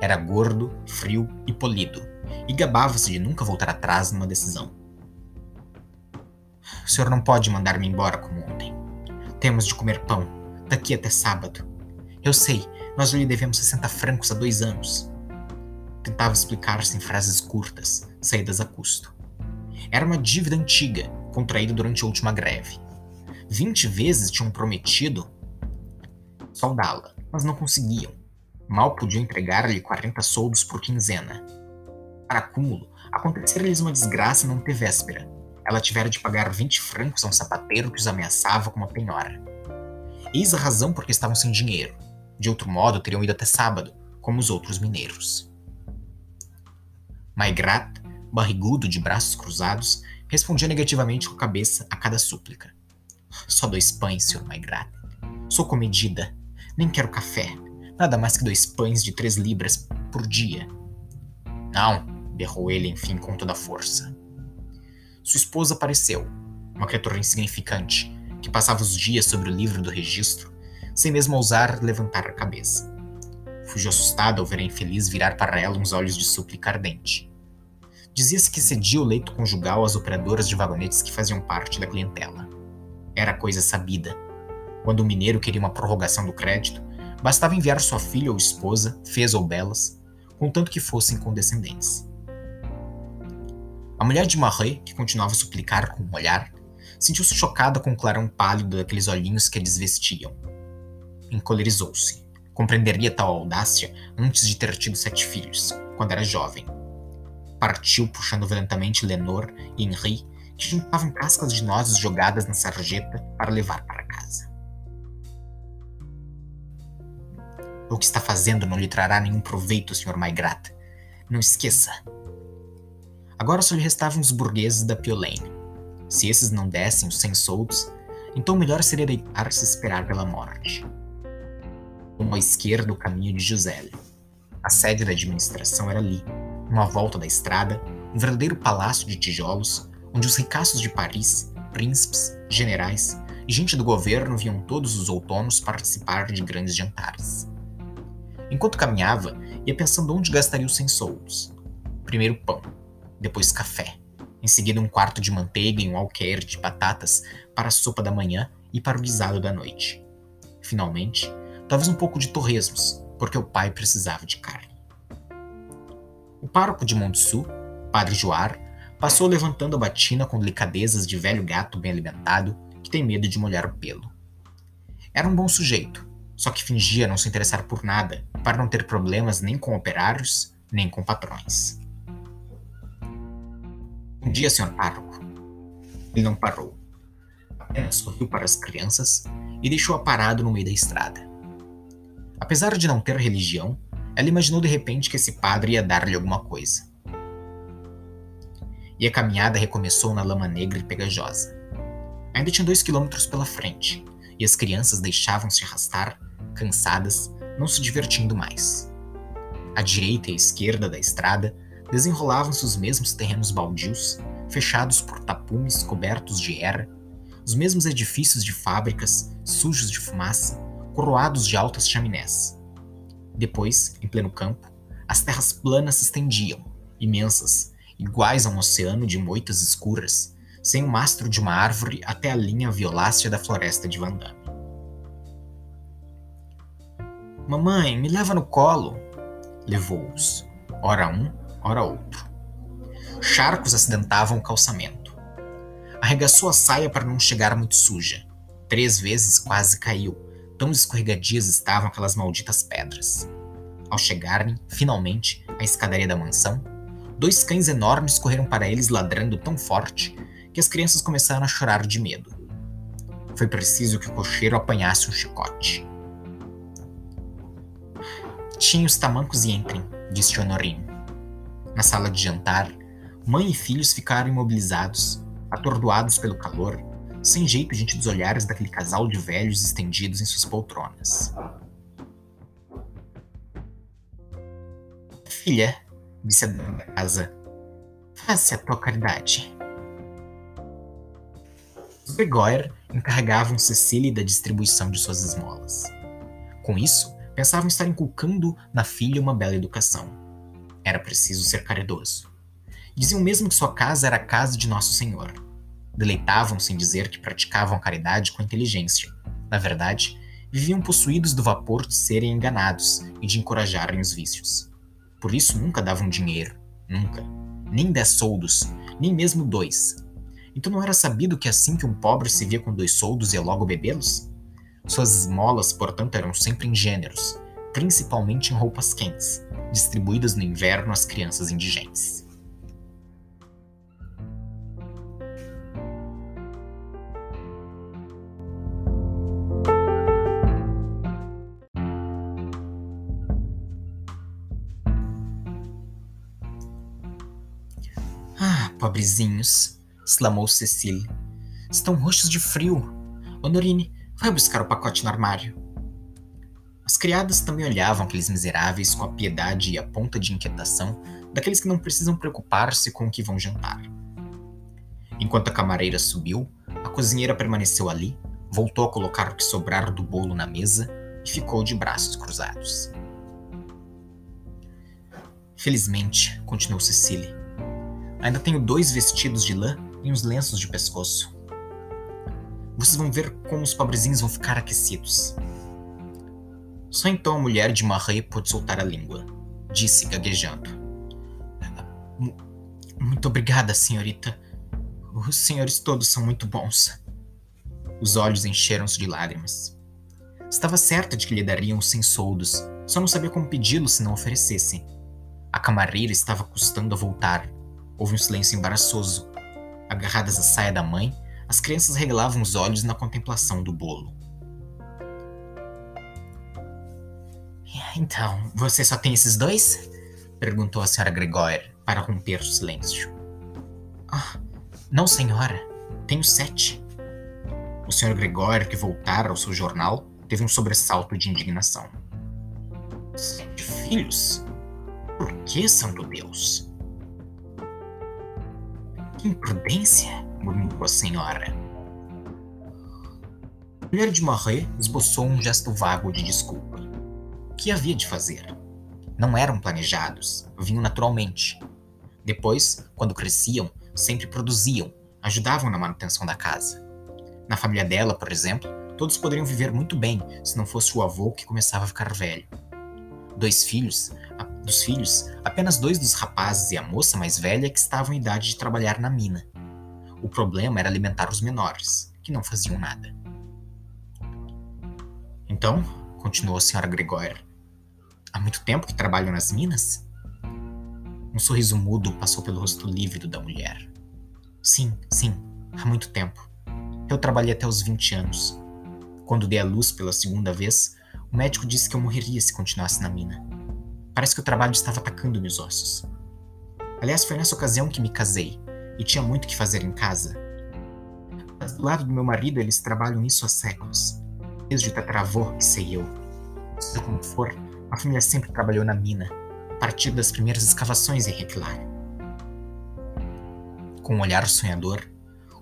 Era gordo, frio e polido, e gabava-se de nunca voltar atrás numa decisão. O senhor não pode mandar-me embora como ontem. Temos de comer pão, daqui até sábado. Eu sei, nós lhe devemos 60 francos há dois anos. Tentava explicar-se em frases curtas, saídas a custo. Era uma dívida antiga, contraída durante a última greve. Vinte vezes tinham prometido saudá-la, mas não conseguiam. Mal podiam entregar-lhe 40 soldos por quinzena. Para acúmulo, acontecera-lhes uma desgraça na antevéspera. Ela tivera de pagar 20 francos a um sapateiro que os ameaçava com uma penhora. Eis a razão por que estavam sem dinheiro. De outro modo, teriam ido até sábado, como os outros mineiros. Maigrat barrigudo de braços cruzados, respondia negativamente com a cabeça a cada súplica. Só dois pães, Sr. Maigrat. Sou comedida. Nem quero café. Nada mais que dois pães de três libras por dia. Não, berrou ele, enfim, com toda a força. Sua esposa apareceu, uma criatura insignificante, que passava os dias sobre o livro do registro, sem mesmo ousar levantar a cabeça. Fugiu assustada ao ver a infeliz virar para ela uns olhos de súplica ardente. Dizia-se que cedia o leito conjugal às operadoras de vagonetes que faziam parte da clientela. Era coisa sabida. Quando o mineiro queria uma prorrogação do crédito, bastava enviar sua filha ou esposa, fez ou belas, contanto que fossem condescendentes. A mulher de Marais, que continuava a suplicar com um olhar, sentiu-se chocada com o clarão pálido daqueles olhinhos que a desvestiam. Encolerizou-se. Compreenderia tal audácia antes de ter tido sete filhos, quando era jovem Partiu puxando violentamente Lenor e Henri, que juntavam cascas de nozes jogadas na sarjeta para levar para casa. O que está fazendo não lhe trará nenhum proveito, Sr. Maigrat. Não esqueça. Agora só lhe restavam os burgueses da Piolaine. Se esses não dessem os cem soldos, então melhor seria deitar-se e esperar pela morte. Tomou à esquerda o caminho de Gisele. A sede da administração era ali, numa volta da estrada, um verdadeiro palácio de tijolos, onde os ricaços de Paris, príncipes, generais e gente do governo vinham todos os outonos participar de grandes jantares. Enquanto caminhava, ia pensando onde gastaria os 100 soldos. Primeiro pão, depois café, em seguida um quarto de manteiga e um alqueire de batatas para a sopa da manhã e para o guisado da noite. Finalmente, talvez um pouco de torresmos, porque o pai precisava de carne. O pároco de Montsu, Padre Joar, passou levantando a batina com delicadezas de velho gato bem alimentado que tem medo de molhar o pelo. Era um bom sujeito, só que fingia não se interessar por nada para não ter problemas nem com operários nem com patrões. Um dia, senhor pároco. Ele não parou. Apenas sorriu para as crianças e deixou-a parado no meio da estrada. Apesar de não ter religião, ela imaginou de repente que esse padre ia dar-lhe alguma coisa. E a caminhada recomeçou na lama negra e pegajosa. Ainda tinha dois quilômetros pela frente, e as crianças deixavam-se arrastar, cansadas, não se divertindo mais. À direita e à esquerda da estrada, desenrolavam-se os mesmos terrenos baldios, fechados por tapumes cobertos de era, os mesmos edifícios de fábricas, sujos de fumaça, coroados de altas chaminés. Depois, em pleno campo, as terras planas se estendiam, imensas, iguais a um oceano de moitas escuras, sem o mastro de uma árvore até a linha violácea da floresta de Vandame. Mamãe, me leva no colo! Levou-os, ora um, ora outro. Charcos acidentavam o calçamento. Arregaçou a saia para não chegar muito suja. Três vezes quase caiu, tão escorregadias estavam aquelas malditas pedras. Ao chegarem, finalmente, à escadaria da mansão, dois cães enormes correram para eles ladrando tão forte que as crianças começaram a chorar de medo. Foi preciso que o cocheiro apanhasse um chicote. Tinha os tamancos e entrem, disse Honorine. Na sala de jantar, mãe e filhos ficaram imobilizados, atordoados pelo calor, sem jeito diante dos olhares daquele casal de velhos estendidos em suas poltronas. Filha, disse a dona da casa, faça a tua caridade. Gregor encarregavam Cecília da distribuição de suas esmolas. Com isso, pensavam estar inculcando na filha uma bela educação. Era preciso ser caridoso. Diziam mesmo que sua casa era a casa de Nosso Senhor. Deleitavam-se em dizer que praticavam caridade com inteligência. Na verdade, viviam possuídos do vapor de serem enganados e de encorajarem os vícios. Por isso nunca davam dinheiro, nunca. Nem dez soldos, nem mesmo dois. Então não era sabido que assim que um pobre se via com dois soldos ia logo bebê-los? Suas esmolas, portanto, eram sempre em gêneros, principalmente em roupas quentes, distribuídas no inverno às crianças indigentes. Pobrezinhos, exclamou Cecília. Estão roxos de frio. Honorine, Vai buscar o pacote no armário. As criadas também olhavam aqueles miseráveis com a piedade e a ponta de inquietação daqueles que não precisam preocupar-se com o que vão jantar. Enquanto a camareira subiu, a cozinheira permaneceu ali, voltou a colocar o que sobrara do bolo na mesa e ficou de braços cruzados. Felizmente, continuou Cecília, ainda tenho dois vestidos de lã e uns lenços de pescoço. Vocês vão ver como os pobrezinhos vão ficar aquecidos. Só então a mulher de Marie pôde soltar a língua. Disse, gaguejando. Muito obrigada, senhorita. Os senhores todos são muito bons. Os olhos encheram-se de lágrimas. Estava certa de que lhe dariam cem soldos, só não sabia como pedi-los se não oferecessem. A camareira estava custando a voltar. Houve um silêncio embaraçoso. Agarradas à saia da mãe, as crianças regalavam os olhos na contemplação do bolo. Então, você só tem esses dois? perguntou a senhora Gregor para romper o silêncio. Ah, não, senhora. Tenho sete. O senhor Gregor, que voltara ao seu jornal, teve um sobressalto de indignação. Sete filhos? Por que, santo Deus? Que imprudência! murmurou a senhora. A mulher de Marie esboçou um gesto vago de desculpa. O que havia de fazer? Não eram planejados, vinham naturalmente. Depois, quando cresciam, sempre produziam, ajudavam na manutenção da casa. Na família dela, por exemplo, todos poderiam viver muito bem se não fosse o avô que começava a ficar velho. Dois filhos, dos filhos, apenas dois dos rapazes e a moça mais velha que estavam em idade de trabalhar na mina. O problema era alimentar os menores, que não faziam nada. Então, continuou a senhora Gregor, há muito tempo que trabalham nas minas? Um sorriso mudo passou pelo rosto lívido da mulher. Sim, sim, há muito tempo. Eu trabalhei até os 20 anos. Quando dei à luz pela segunda vez, o médico disse que eu morreria se continuasse na mina. Parece que o trabalho estava atacando meus ossos. Aliás, foi nessa ocasião que me casei e tinha muito que fazer em casa. Mas do lado do meu marido, eles trabalham nisso há séculos. Desde que sei eu. Seja como for, a família sempre trabalhou na mina. partir das primeiras escavações em Requilar. Com um olhar sonhador,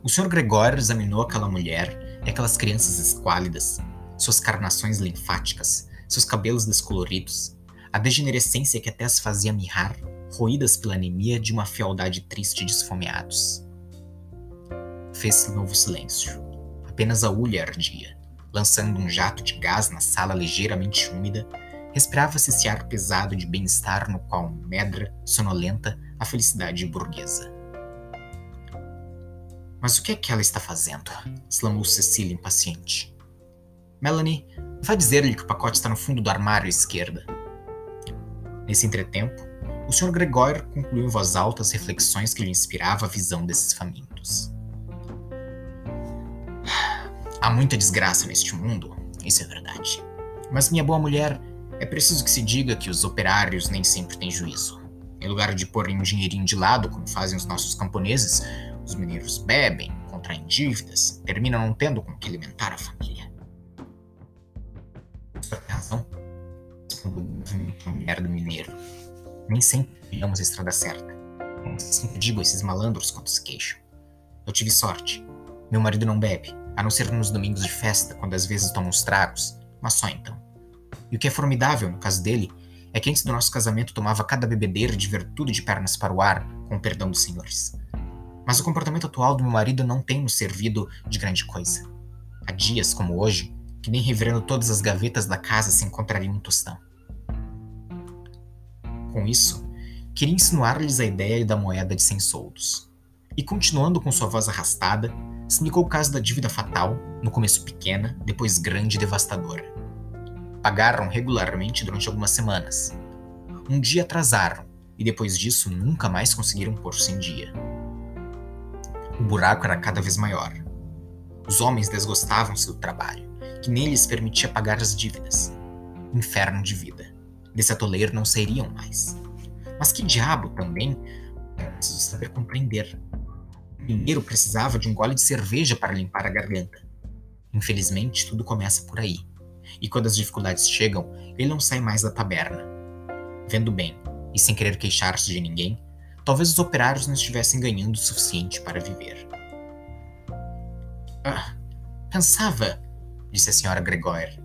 o Sr. Gregório examinou aquela mulher e aquelas crianças esquálidas, suas carnações linfáticas, seus cabelos descoloridos, a degenerescência que até as fazia mirrar, roídas pela anemia de uma fealdade triste de esfomeados. Fez-se novo silêncio. Apenas a ulha ardia, lançando um jato de gás na sala ligeiramente úmida, respirava-se esse ar pesado de bem-estar no qual medra, sonolenta, a felicidade burguesa. Mas o que é que ela está fazendo? exclamou Cecília impaciente. Melanie, vá dizer-lhe que o pacote está no fundo do armário à esquerda. Nesse entretempo, o Sr. Gregório concluiu em voz alta as reflexões que lhe inspirava a visão desses famintos. Há muita desgraça neste mundo, isso é verdade. Mas, minha boa mulher, é preciso que se diga que os operários nem sempre têm juízo. Em lugar de porem um dinheirinho de lado, como fazem os nossos camponeses, os mineiros bebem, contraem dívidas, terminam não tendo com que alimentar a família. Você tem razão, respondeu a mulher do mineiro. Nem sempre pegamos a estrada certa. Sempre digo esses malandros quando se queixam. Eu tive sorte. Meu marido não bebe, a não ser nos domingos de festa, quando às vezes toma uns tragos, mas só então. E o que é formidável no caso dele é que antes do nosso casamento tomava cada bebedeira de virtude de pernas para o ar, com o perdão dos senhores. Mas o comportamento atual do meu marido não tem nos servido de grande coisa. Há dias, como hoje, que nem revirando todas as gavetas da casa se encontraria um tostão. Com isso, queria insinuar-lhes a ideia da moeda de cem soldos. E continuando com sua voz arrastada, explicou o caso da dívida fatal, no começo pequena, depois grande e devastadora. Pagaram regularmente durante algumas semanas. Um dia atrasaram, e depois disso nunca mais conseguiram pôr-se em dia. O buraco era cada vez maior. Os homens desgostavam-se do trabalho, que nem lhes permitia pagar as dívidas. Inferno de vida. Desse atoleiro não sairiam mais. Mas que diabo também era preciso saber compreender. Primeiro precisava de um gole de cerveja para limpar a garganta. Infelizmente, tudo começa por aí. E quando as dificuldades chegam, ele não sai mais da taberna. Vendo bem, e sem querer queixar-se de ninguém, talvez os operários não estivessem ganhando o suficiente para viver. Ah, pensava, disse a senhora Gregóire,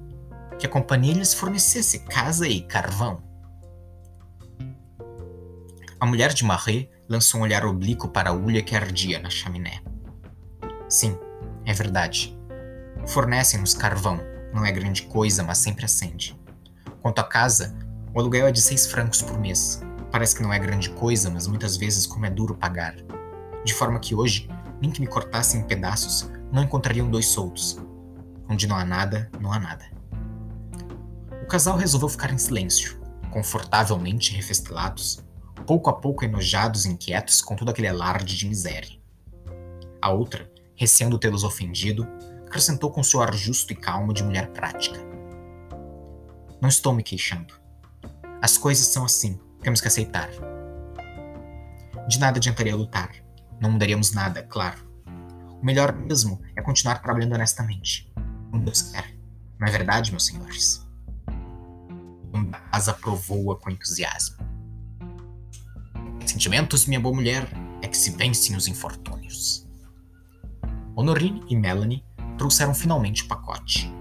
que a companhia lhes fornecesse casa e carvão. A mulher de Marie lançou um olhar oblíquo para a ulha que ardia na chaminé. Sim, é verdade. Fornecem-nos carvão. Não é grande coisa, mas sempre acende. Quanto à casa, o aluguel é de seis francos por mês, Parece que não é grande coisa, mas muitas vezes como é duro pagar. De forma que hoje, nem que me cortassem em pedaços, não encontrariam dois soltos. Onde não há nada, não há nada. O casal resolveu ficar em silêncio, confortavelmente refestelados, pouco a pouco enojados e inquietos com todo aquele alarde de miséria. A outra, receando tê-los ofendido, acrescentou com seu ar justo e calmo de mulher prática. Não estou me queixando. As coisas são assim, temos que aceitar. De nada adiantaria lutar. Não mudaríamos nada, claro. O melhor mesmo é continuar trabalhando honestamente. Quer. Não é verdade, meus senhores? A asa aprovou-a com entusiasmo. Sentimentos, minha boa mulher, é que se vencem os infortúnios. Honorine e Melanie trouxeram finalmente o pacote.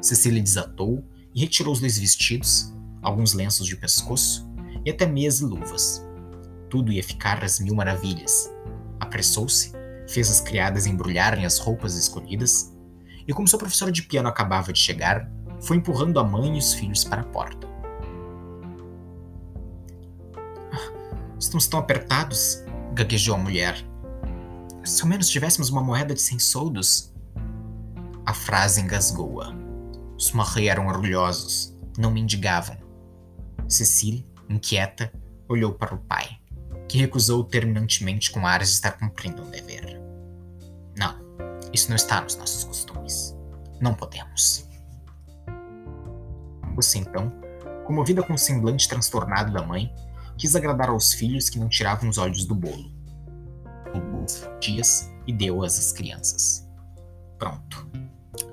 Cecília desatou e retirou os dois vestidos, alguns lenços de pescoço e até meias e luvas. Tudo ia ficar às mil maravilhas. Apressou-se, fez as criadas embrulharem as roupas escolhidas, e como seu professor de piano acabava de chegar, foi empurrando a mãe e os filhos para a porta. Ah, estamos tão apertados, gaguejou a mulher. Se ao menos tivéssemos uma moeda de cem soldos. A frase engasgou-a. Os Marie eram orgulhosos, não mendigavam. Cecile inquieta, olhou para o pai, que recusou terminantemente com ares de estar cumprindo um dever. Não, isso não está nos nossos costumes. Não podemos. Você então, comovida com o semblante transtornado da mãe, quis agradar aos filhos que não tiravam os olhos do bolo. Roubou as fatias e deu-as às crianças. Pronto.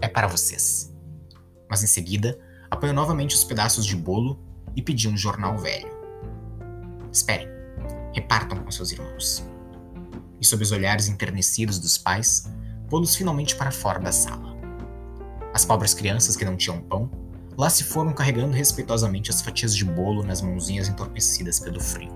É para vocês. Mas em seguida, apanhou novamente os pedaços de bolo e pediu um jornal velho. Esperem, repartam com seus irmãos. E sob os olhares enternecidos dos pais, pô-los finalmente para fora da sala. As pobres crianças que não tinham pão, lá se foram carregando respeitosamente as fatias de bolo nas mãozinhas entorpecidas pelo frio.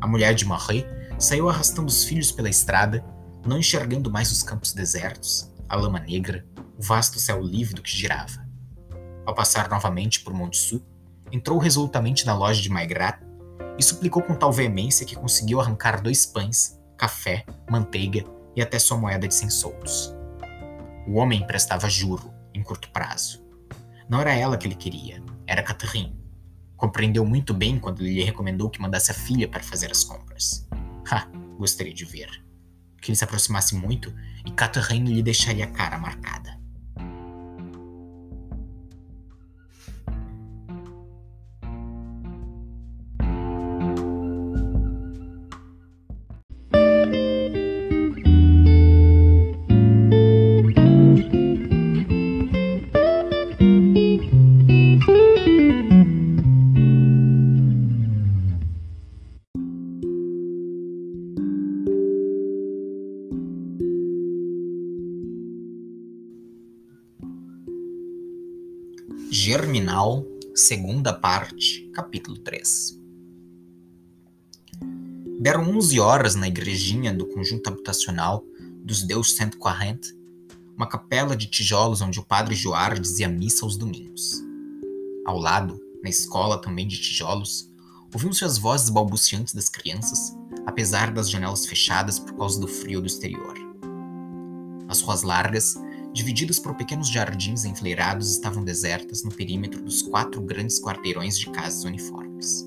A mulher de Marie saiu arrastando os filhos pela estrada, não enxergando mais os campos desertos, a lama negra, o vasto céu lívido que girava. Ao passar novamente por Montsu, entrou resolutamente na loja de Maigrat e suplicou com tal veemência que conseguiu arrancar dois pães, café, manteiga e até sua moeda de cem soldos. O homem emprestava juro, em curto prazo. Não era ela que ele queria, era Catherine. Compreendeu muito bem quando lhe recomendou que mandasse a filha para fazer as compras. Ha, gostaria de ver. Que ele se aproximasse muito e Catherine lhe deixaria a cara marcada. Segunda parte, capítulo 3. Deram 11 horas na igrejinha do conjunto habitacional dos Deus 140, uma capela de tijolos onde o padre Joar dizia missa aos domingos. Ao lado, na escola também de tijolos, ouviam-se as vozes balbuciantes das crianças, apesar das janelas fechadas por causa do frio do exterior. As ruas largas divididas por pequenos jardins enfileirados, estavam desertas no perímetro dos quatro grandes quarteirões de casas uniformes.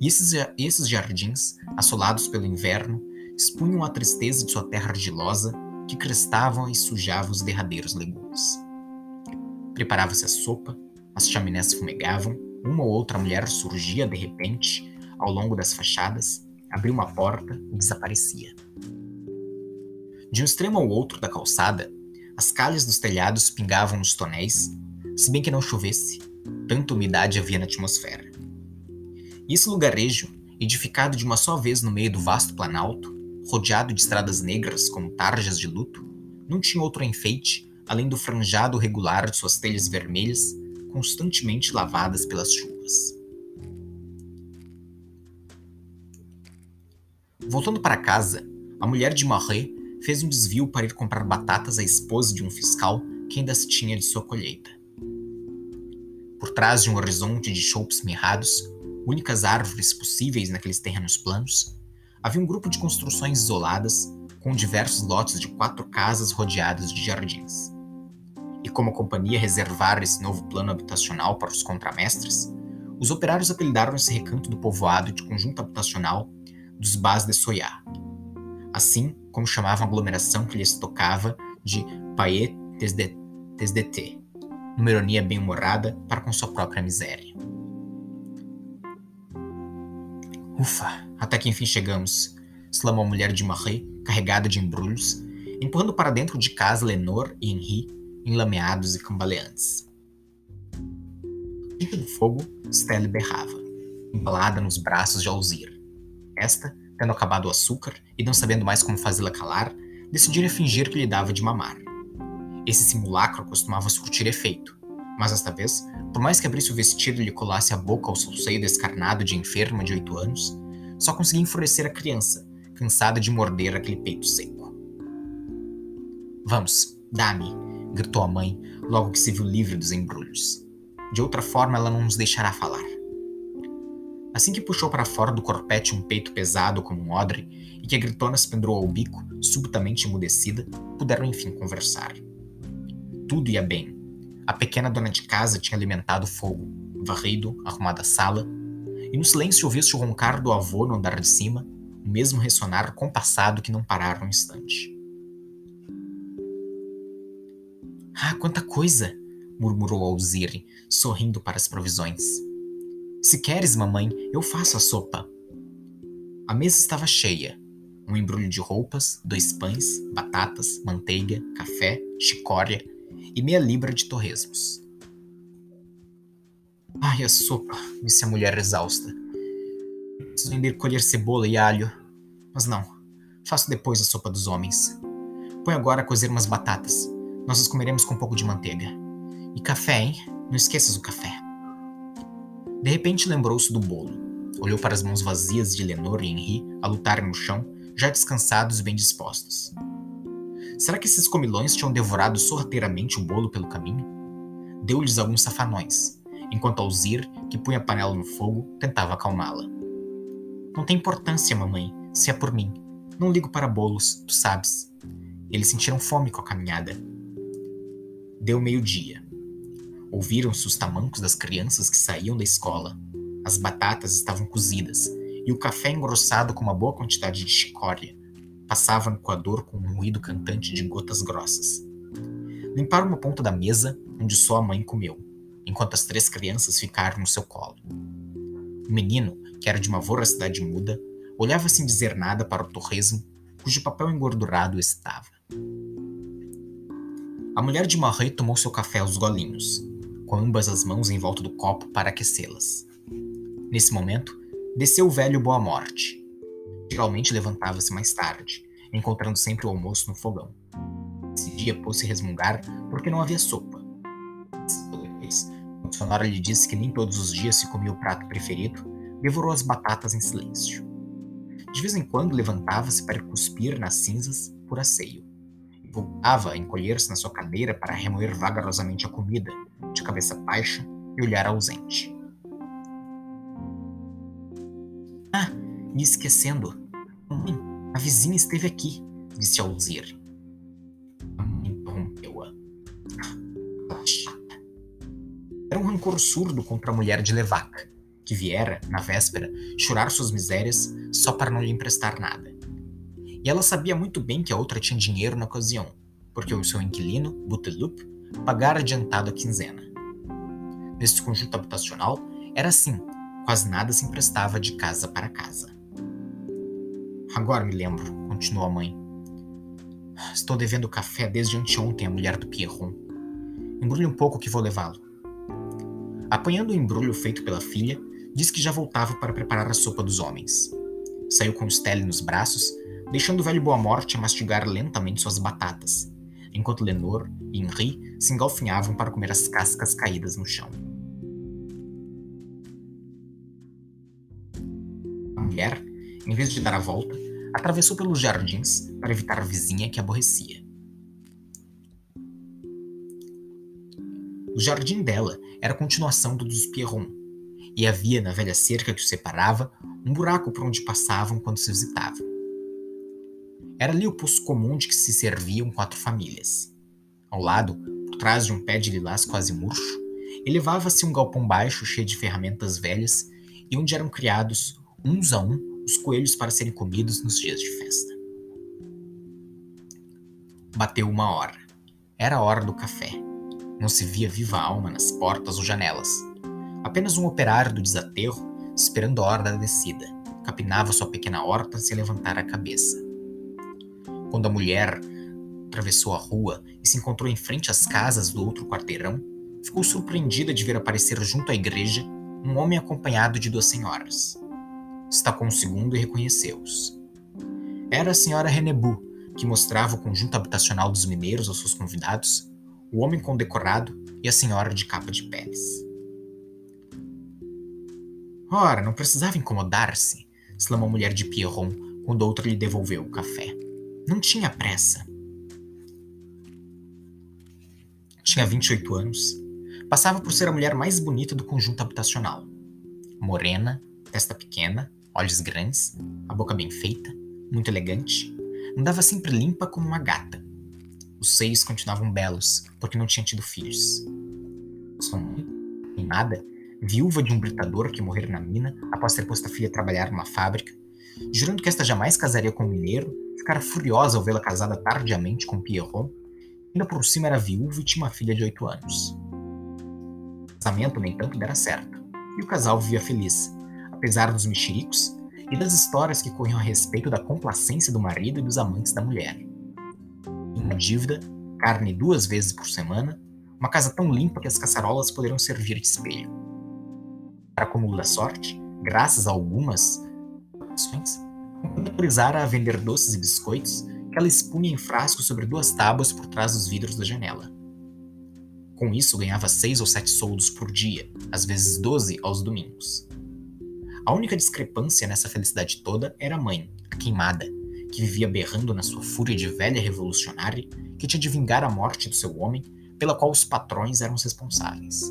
E esses, esses jardins, assolados pelo inverno, expunham a tristeza de sua terra argilosa que crestavam e sujavam os derradeiros legumes. Preparava-se a sopa, as chaminés fumegavam, uma ou outra mulher surgia de repente ao longo das fachadas, abria uma porta e desaparecia. De um extremo ao outro da calçada, as calhas dos telhados pingavam nos tonéis, se bem que não chovesse, tanta umidade havia na atmosfera. E esse lugarejo, edificado de uma só vez no meio do vasto planalto, rodeado de estradas negras como tarjas de luto, não tinha outro enfeite além do franjado regular de suas telhas vermelhas, constantemente lavadas pelas chuvas. Voltando para casa, a mulher de Marie fez um desvio para ir comprar batatas à esposa de um fiscal que ainda se tinha de sua colheita. Por trás de um horizonte de choupes mirrados, únicas árvores possíveis naqueles terrenos planos, havia um grupo de construções isoladas com diversos lotes de quatro casas rodeadas de jardins. E como a companhia reservara esse novo plano habitacional para os contramestres, os operários apelidaram esse recanto do povoado de conjunto habitacional dos Bas de Soyá, assim como chamavam a aglomeração que lhes tocava de Paet Tesdete, numa ironia bem-humorada para com sua própria miséria. Ufa, até que enfim chegamos, exclamou a mulher de Marie, carregada de embrulhos, empurrando para dentro de casa Lenor e Henri, enlameados e cambaleantes. Dentro do fogo, Stella berrava, embalada nos braços de Alzir. Esta tendo acabado o açúcar e não sabendo mais como fazê-la calar, decidira fingir que lhe dava de mamar. Esse simulacro costumava surtir efeito, mas desta vez, por mais que abrisse o vestido e lhe colasse a boca ao seu seio descarnado de enferma de oito anos, só conseguia enfurecer a criança, cansada de morder aquele peito seco. Vamos, dá-me, gritou a mãe, logo que se viu livre dos embrulhos. De outra forma, ela não nos deixará falar. Assim que puxou para fora do corpete um peito pesado como um odre e que a gritona se pendurou ao bico, subitamente emudecida, puderam enfim conversar. Tudo ia bem. A pequena dona de casa tinha alimentado o fogo, varrido, arrumado a sala, e no silêncio ouviu-se o roncar do avô no andar de cima, o mesmo ressonar compassado que não parara um instante. Ah, quanta coisa! murmurou Alzire, sorrindo para as provisões. Se queres, mamãe, eu faço a sopa. A mesa estava cheia. Um embrulho de roupas, dois pães, batatas, manteiga, café, chicória e meia libra de torresmos. Ai, a sopa, disse a mulher exausta. Preciso ainda ir colher cebola e alho. Mas não, faço depois a sopa dos homens. Põe agora a cozer umas batatas. Nós as comeremos com um pouco de manteiga. E café, hein? Não esqueças o café. De repente lembrou-se do bolo. Olhou para as mãos vazias de Lenor e Henri a lutarem no chão, já descansados e bem dispostos. Será que esses comilões tinham devorado sorrateiramente o bolo pelo caminho? Deu-lhes alguns safanões, enquanto Alzir, que punha a panela no fogo, tentava acalmá-la. Não tem importância, mamãe, se é por mim. Não ligo para bolos, tu sabes. Eles sentiram fome com a caminhada. Deu meio-dia. Ouviram-se os tamancos das crianças que saíam da escola. As batatas estavam cozidas e o café engrossado com uma boa quantidade de chicória passava no coador com um ruído cantante de gotas grossas. Limparam uma ponta da mesa onde só a mãe comeu, enquanto as três crianças ficaram no seu colo. O menino, que era de uma voracidade muda, olhava sem dizer nada para o torresmo, cujo papel engordurado estava. A mulher de Marie tomou seu café aos golinhos, com ambas as mãos em volta do copo para aquecê-las. Nesse momento, desceu o velho Boa Morte. Geralmente levantava-se mais tarde, encontrando sempre o almoço no fogão. Esse dia pôs-se resmungar porque não havia sopa. Depois, quando Sonora lhe disse que nem todos os dias se comia o prato preferido, devorou as batatas em silêncio. De vez em quando levantava-se para cuspir nas cinzas por asseio. E voltava a encolher-se na sua cadeira para remoer vagarosamente a comida, de cabeça baixa e olhar ausente. Ah, me esquecendo. Mãe, a vizinha esteve aqui, disse Alzir. A mãe interrompeu-a. Era um rancor surdo contra a mulher de Levac, que viera, na véspera, chorar suas misérias só para não lhe emprestar nada. E ela sabia muito bem que a outra tinha dinheiro na ocasião, porque o seu inquilino, Butelup, pagara adiantado a quinzena. Neste conjunto habitacional, era assim, quase nada se emprestava de casa para casa. Agora me lembro, continuou a mãe. Estou devendo café desde anteontem à mulher do Pierron. Embrulhe um pouco que vou levá-lo. Apanhando o embrulho feito pela filha, disse que já voltava para preparar a sopa dos homens. Saiu com Stelle nos braços, deixando o velho Boa Morte mastigar lentamente suas batatas, enquanto Lenor e Henri se engalfinhavam para comer as cascas caídas no chão. Mulher, em vez de dar a volta, atravessou pelos jardins para evitar a vizinha que aborrecia. O jardim dela era a continuação do dos Pierron, e havia na velha cerca que o separava um buraco por onde passavam quando se visitavam. Era ali o poço comum de que se serviam quatro famílias. Ao lado, por trás de um pé de lilás quase murcho, elevava-se um galpão baixo cheio de ferramentas velhas e onde eram criados, uns a um, os coelhos para serem comidos nos dias de festa. Bateu uma hora. Era a hora do café. Não se via viva alma nas portas ou janelas. Apenas um operário do desaterro, esperando a hora da descida, capinava sua pequena horta sem levantar a cabeça. Quando a mulher atravessou a rua e se encontrou em frente às casas do outro quarteirão, ficou surpreendida de ver aparecer junto à igreja um homem acompanhado de duas senhoras estacou um segundo e reconheceu-os. Era a senhora Renebu, que mostrava o conjunto habitacional dos mineiros aos seus convidados, o homem condecorado e a senhora de capa de peles. Ora, não precisava incomodar-se, exclamou a mulher de Pierron quando outra lhe devolveu o café. Não tinha pressa. Tinha 28 anos. Passava por ser a mulher mais bonita do conjunto habitacional. Morena, testa pequena, olhos grandes, a boca bem feita, muito elegante, andava sempre limpa como uma gata. Os seios continuavam belos, porque não tinha tido filhos. Sua mãe, nada, viúva de um britador que morrera na mina após ter posto a filha a trabalhar numa fábrica, jurando que esta jamais casaria com um mineiro, ficara furiosa ao vê-la casada tardiamente com Pierron, ainda por cima era viúva e tinha uma filha de oito anos. O casamento, no entanto, dera certo, e o casal vivia feliz, apesar dos mexericos e das histórias que corriam a respeito da complacência do marido e dos amantes da mulher. Uma dívida, carne duas vezes por semana, uma casa tão limpa que as caçarolas poderiam servir de espelho. Para acúmulo da sorte, graças a algumas ações, autorizara a vender doces e biscoitos que ela expunha em frascos sobre duas tábuas por trás dos vidros da janela. Com isso, ganhava seis ou sete soldos por dia, às vezes doze aos domingos. A única discrepância nessa felicidade toda era a mãe, a queimada, que vivia berrando na sua fúria de velha revolucionária que tinha de vingar a morte do seu homem, pela qual os patrões eram os responsáveis.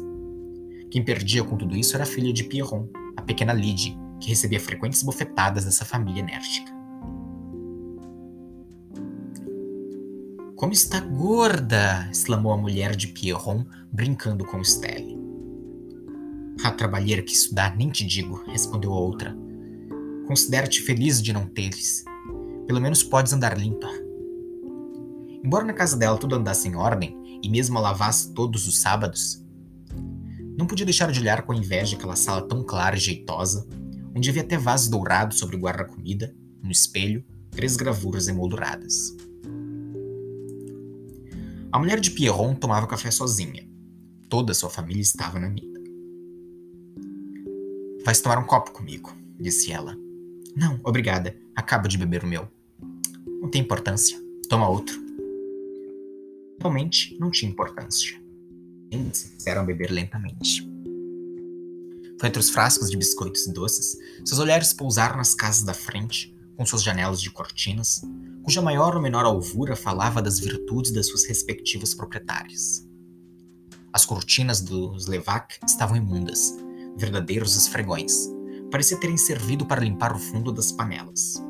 Quem perdia com tudo isso era a filha de Pierron, a pequena Lydie, que recebia frequentes bofetadas dessa família enérgica. Como está gorda! exclamou a mulher de Pierron, brincando com Stelle. A trabalheira que estudar, nem te digo, respondeu a outra. Considera-te feliz de não teres. Pelo menos podes andar limpa. Embora na casa dela tudo andasse em ordem, e mesmo a lavasse todos os sábados, não podia deixar de olhar com inveja aquela sala tão clara e jeitosa, onde havia até vasos dourados sobre o guarda-comida, no espelho, três gravuras emolduradas. A mulher de Pierron tomava café sozinha. Toda sua família estava na mesa. Vais tomar um copo comigo, disse ela. Não, obrigada. Acabo de beber o meu. Não tem importância. Toma outro. Realmente não tinha importância. Eles fizeram beber lentamente. Foi entre os frascos de biscoitos e doces, seus olhares pousaram nas casas da frente, com suas janelas de cortinas, cuja maior ou menor alvura falava das virtudes das suas respectivas proprietárias. As cortinas dos Levac estavam imundas, verdadeiros esfregões. Parecia terem servido para limpar o fundo das panelas.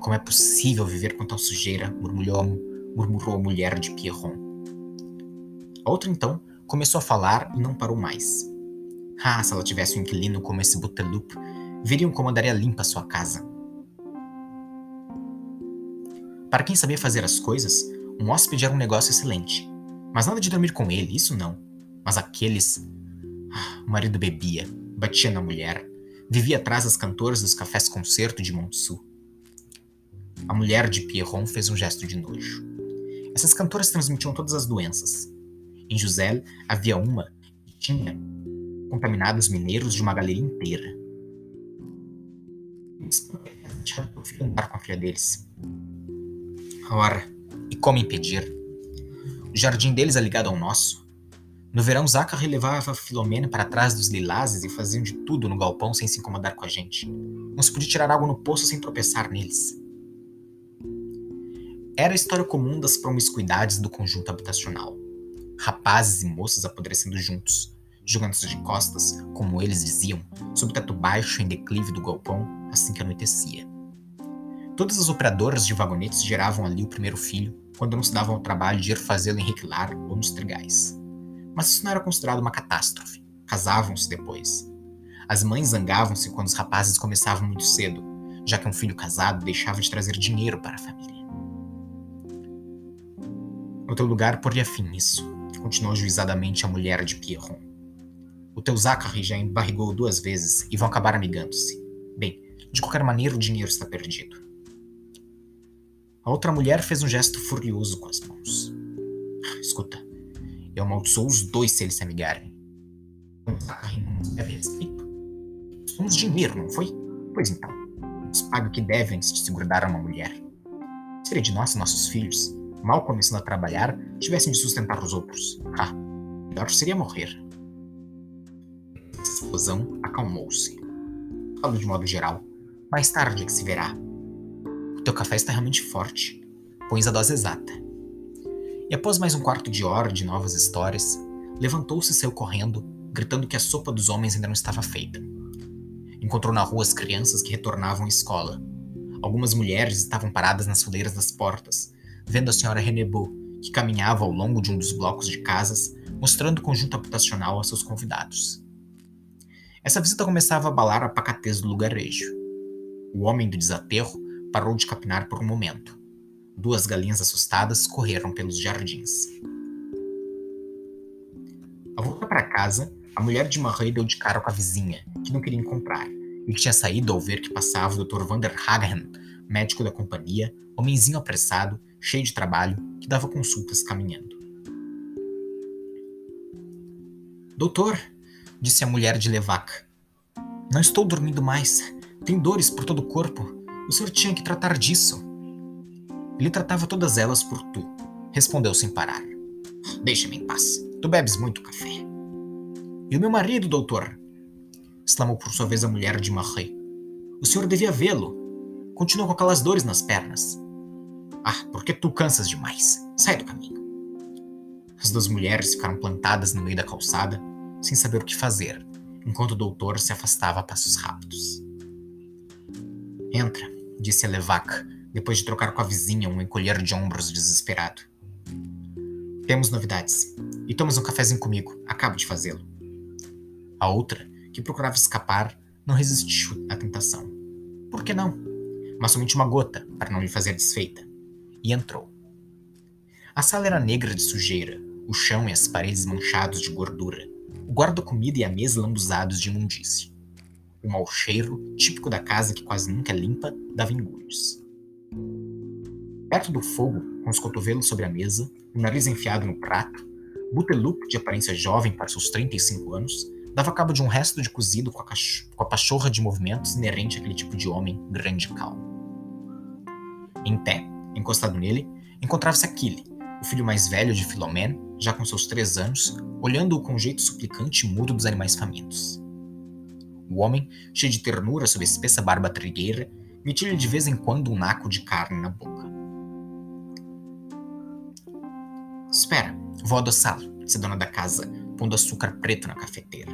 Como é possível viver com tal sujeira? murmurou, murmurou a mulher de Pierron. A outra então começou a falar e não parou mais. Ah, se ela tivesse um inquilino como esse Butelup, veriam como andaria limpa sua casa. Para quem sabia fazer as coisas, um hóspede era um negócio excelente. Mas nada de dormir com ele, isso não. Mas aqueles. O marido bebia, batia na mulher, vivia atrás das cantoras dos cafés concerto de Montsu. A mulher de Pierron fez um gesto de nojo. Essas cantoras transmitiam todas as doenças. Em José havia uma que tinha contaminado os mineiros de uma galeria inteira. Deixaram o filho andar com a filha deles. Ora, e como impedir? O jardim deles é ligado ao nosso. No verão, Zachary levava Filomena para trás dos lilazes e faziam de tudo no galpão sem se incomodar com a gente. Não se podia tirar água no poço sem tropeçar neles. Era a história comum das promiscuidades do conjunto habitacional. Rapazes e moças apodrecendo juntos, jogando-se de costas, como eles diziam, sob o teto baixo em declive do galpão assim que anoitecia. Todas as operadoras de vagonetes geravam ali o primeiro filho, quando não se davam ao trabalho de ir fazê-lo em Requilar ou nos Trigais. Mas isso não era considerado uma catástrofe. Casavam-se depois. As mães zangavam-se quando os rapazes começavam muito cedo, já que um filho casado deixava de trazer dinheiro para a família. No teu lugar, poria fim nisso, continuou ajuizadamente a mulher de Pierron. O teu Zachary já embarrigou duas vezes e vão acabar amigando-se. Bem, de qualquer maneira o dinheiro está perdido. A outra mulher fez um gesto furioso com as mãos. Escuta, eu amaldiçoo os dois se eles se amigarem. Não deve respeito. Somos dinheiro, não foi? Pois então, nos paga o que devem se se grudar a uma mulher. Seria de nós e nossos filhos, mal começando a trabalhar, tivessem de sustentar os outros. Ah, melhor seria morrer. Essa explosão acalmou-se. Falo de modo geral. Mais tarde é que se verá. O teu café está realmente forte. Pões a dose exata. E após mais um quarto de hora de novas histórias, levantou-se e saiu correndo, gritando que a sopa dos homens ainda não estava feita. Encontrou na rua as crianças que retornavam à escola. Algumas mulheres estavam paradas nas fileiras das portas, vendo a senhora Renebot, que caminhava ao longo de um dos blocos de casas, mostrando o conjunto habitacional a seus convidados. Essa visita começava a abalar a pacatez do lugarejo. O homem do desaterro parou de capinar por um momento. Duas galinhas assustadas correram pelos jardins. Ao voltar para casa, a mulher de Marie deu de cara com a vizinha, que não queria encontrar, e que tinha saído ao ver que passava o Dr. Vander Hagen, médico da companhia, homenzinho apressado, cheio de trabalho, que dava consultas caminhando. Doutor, disse a mulher de Levac. Não estou dormindo mais. Tenho dores por todo o corpo. O senhor tinha que tratar disso. Ele tratava todas elas por tu, respondeu sem parar. Deixa-me em paz. Tu bebes muito café. E o meu marido, doutor? exclamou por sua vez a mulher de Marie. O senhor devia vê-lo. Continua com aquelas dores nas pernas. Ah, porque tu cansas demais. Sai do caminho. As duas mulheres ficaram plantadas no meio da calçada, sem saber o que fazer, enquanto o doutor se afastava a passos rápidos. Entra, disse a Levac, depois de trocar com a vizinha um encolher de ombros desesperado. Temos novidades. E tomas um cafezinho comigo. Acabo de fazê-lo. A outra, que procurava escapar, não resistiu à tentação. Por que não? Mas somente uma gota, para não lhe fazer desfeita. E entrou. A sala era negra de sujeira, o chão e as paredes manchados de gordura, o guarda-comida e a mesa lambuzados de imundície. O mau cheiro, típico da casa que quase nunca é limpa, dava engulhos. Perto do fogo, com os cotovelos sobre a mesa, o nariz enfiado no prato, Butelup, de aparência jovem para seus 35 anos, dava cabo de um resto de cozido com a, com a pachorra de movimentos inerente àquele tipo de homem grande e calmo. Em pé, encostado nele, encontrava-se Aquile, o filho mais velho de Filomene, já com seus três anos, olhando-o com um jeito suplicante e mudo dos animais famintos. O homem, cheio de ternura sob a espessa barba trigueira, metia-lhe de vez em quando um naco de carne na boca. Espera, vou adoçá-lo, disse a dona da casa, pondo açúcar preto na cafeteira.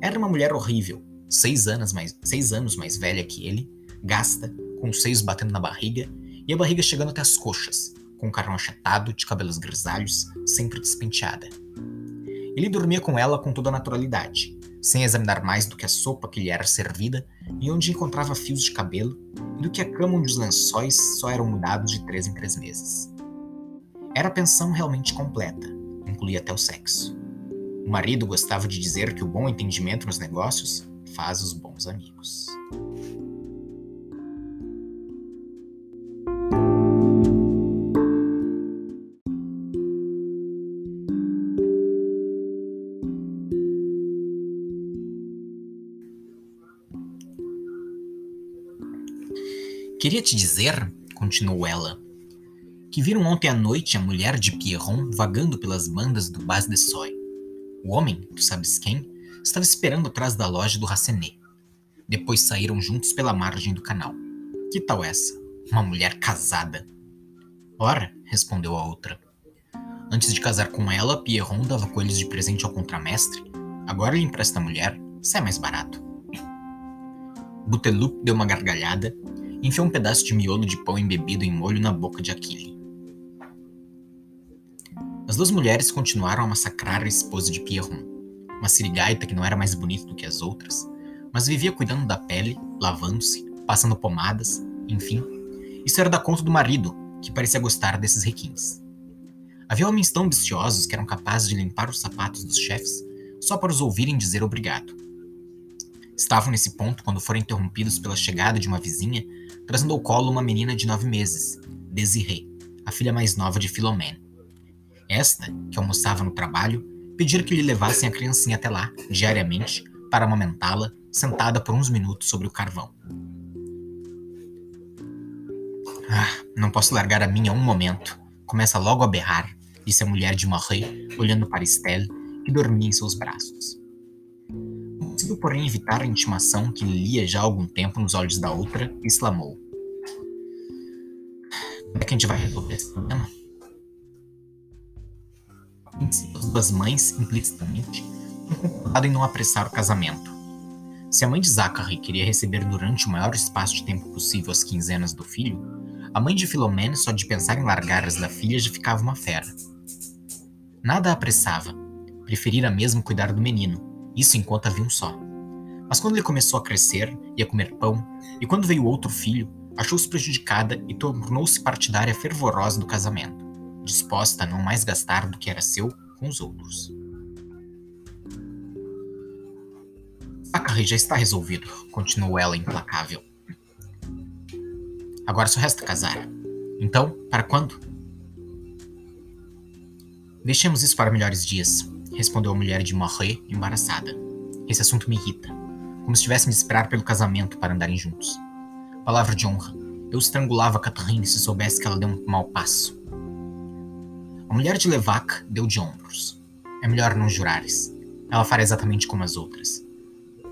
Era uma mulher horrível, seis anos mais, seis anos mais velha que ele, gasta, com os seios batendo na barriga e a barriga chegando até as coxas, com o carão achatado, de cabelos grisalhos, sempre despenteada. Ele dormia com ela com toda a naturalidade, sem examinar mais do que a sopa que lhe era servida e onde encontrava fios de cabelo, e do que a cama onde os lençóis só eram mudados de três em três meses. Era a pensão realmente completa, incluía até o sexo. O marido gostava de dizer que o bom entendimento nos negócios faz os bons amigos. Queria te dizer, continuou ela, que viram ontem à noite a mulher de Pierron vagando pelas bandas do Bas de Soy. O homem, tu sabes quem, estava esperando atrás da loja do Racenet. Depois saíram juntos pela margem do canal. Que tal essa? Uma mulher casada. Ora, respondeu a outra. Antes de casar com ela, Pierron dava coelhos de presente ao contramestre. Agora ele empresta a mulher, sai mais barato. Butelup deu uma gargalhada enfiou um pedaço de miolo de pão embebido em molho na boca de Aquile. As duas mulheres continuaram a massacrar a esposa de Pierron, uma sirigaita que não era mais bonita do que as outras, mas vivia cuidando da pele, lavando-se, passando pomadas, enfim. Isso era da conta do marido, que parecia gostar desses requins. Havia homens tão ambiciosos que eram capazes de limpar os sapatos dos chefes só para os ouvirem dizer obrigado. Estavam nesse ponto quando foram interrompidos pela chegada de uma vizinha trazendo ao colo uma menina de nove meses, Desiree, a filha mais nova de Philomene. Esta, que almoçava no trabalho, pediu que lhe levassem a criancinha até lá, diariamente, para amamentá-la, sentada por uns minutos sobre o carvão. Ah, não posso largar a minha um momento. Começa logo a berrar, disse a mulher de Marie, olhando para Estelle, que dormia em seus braços. Conseguiu, porém, evitar a intimação que lia já há algum tempo nos olhos da outra e exclamou: Como é que a gente vai resolver esse problema? As duas mães, implicitamente, concordado em não apressar o casamento. Se a mãe de Zachary queria receber durante o maior espaço de tempo possível as quinzenas do filho, a mãe de Filomene só de pensar em largar as da filha já ficava uma fera. Nada a apressava, preferira mesmo cuidar do menino, isso enquanto havia um só. Mas quando ele começou a crescer e a comer pão, e quando veio outro filho, achou-se prejudicada e tornou-se partidária fervorosa do casamento, disposta a não mais gastar do que era seu com os outros. Zachary já está resolvido, continuou ela implacável. Agora só resta casar. Então, para quando? Deixemos isso para melhores dias. respondeu a mulher de Morré, embaraçada. Esse assunto me irrita. Como se tivessem de esperar pelo casamento para andarem juntos. Palavra de honra. Eu estrangulava Catherine se soubesse que ela deu um mau passo. A mulher de Levac deu de ombros. É melhor não jurares. Ela fará exatamente como as outras.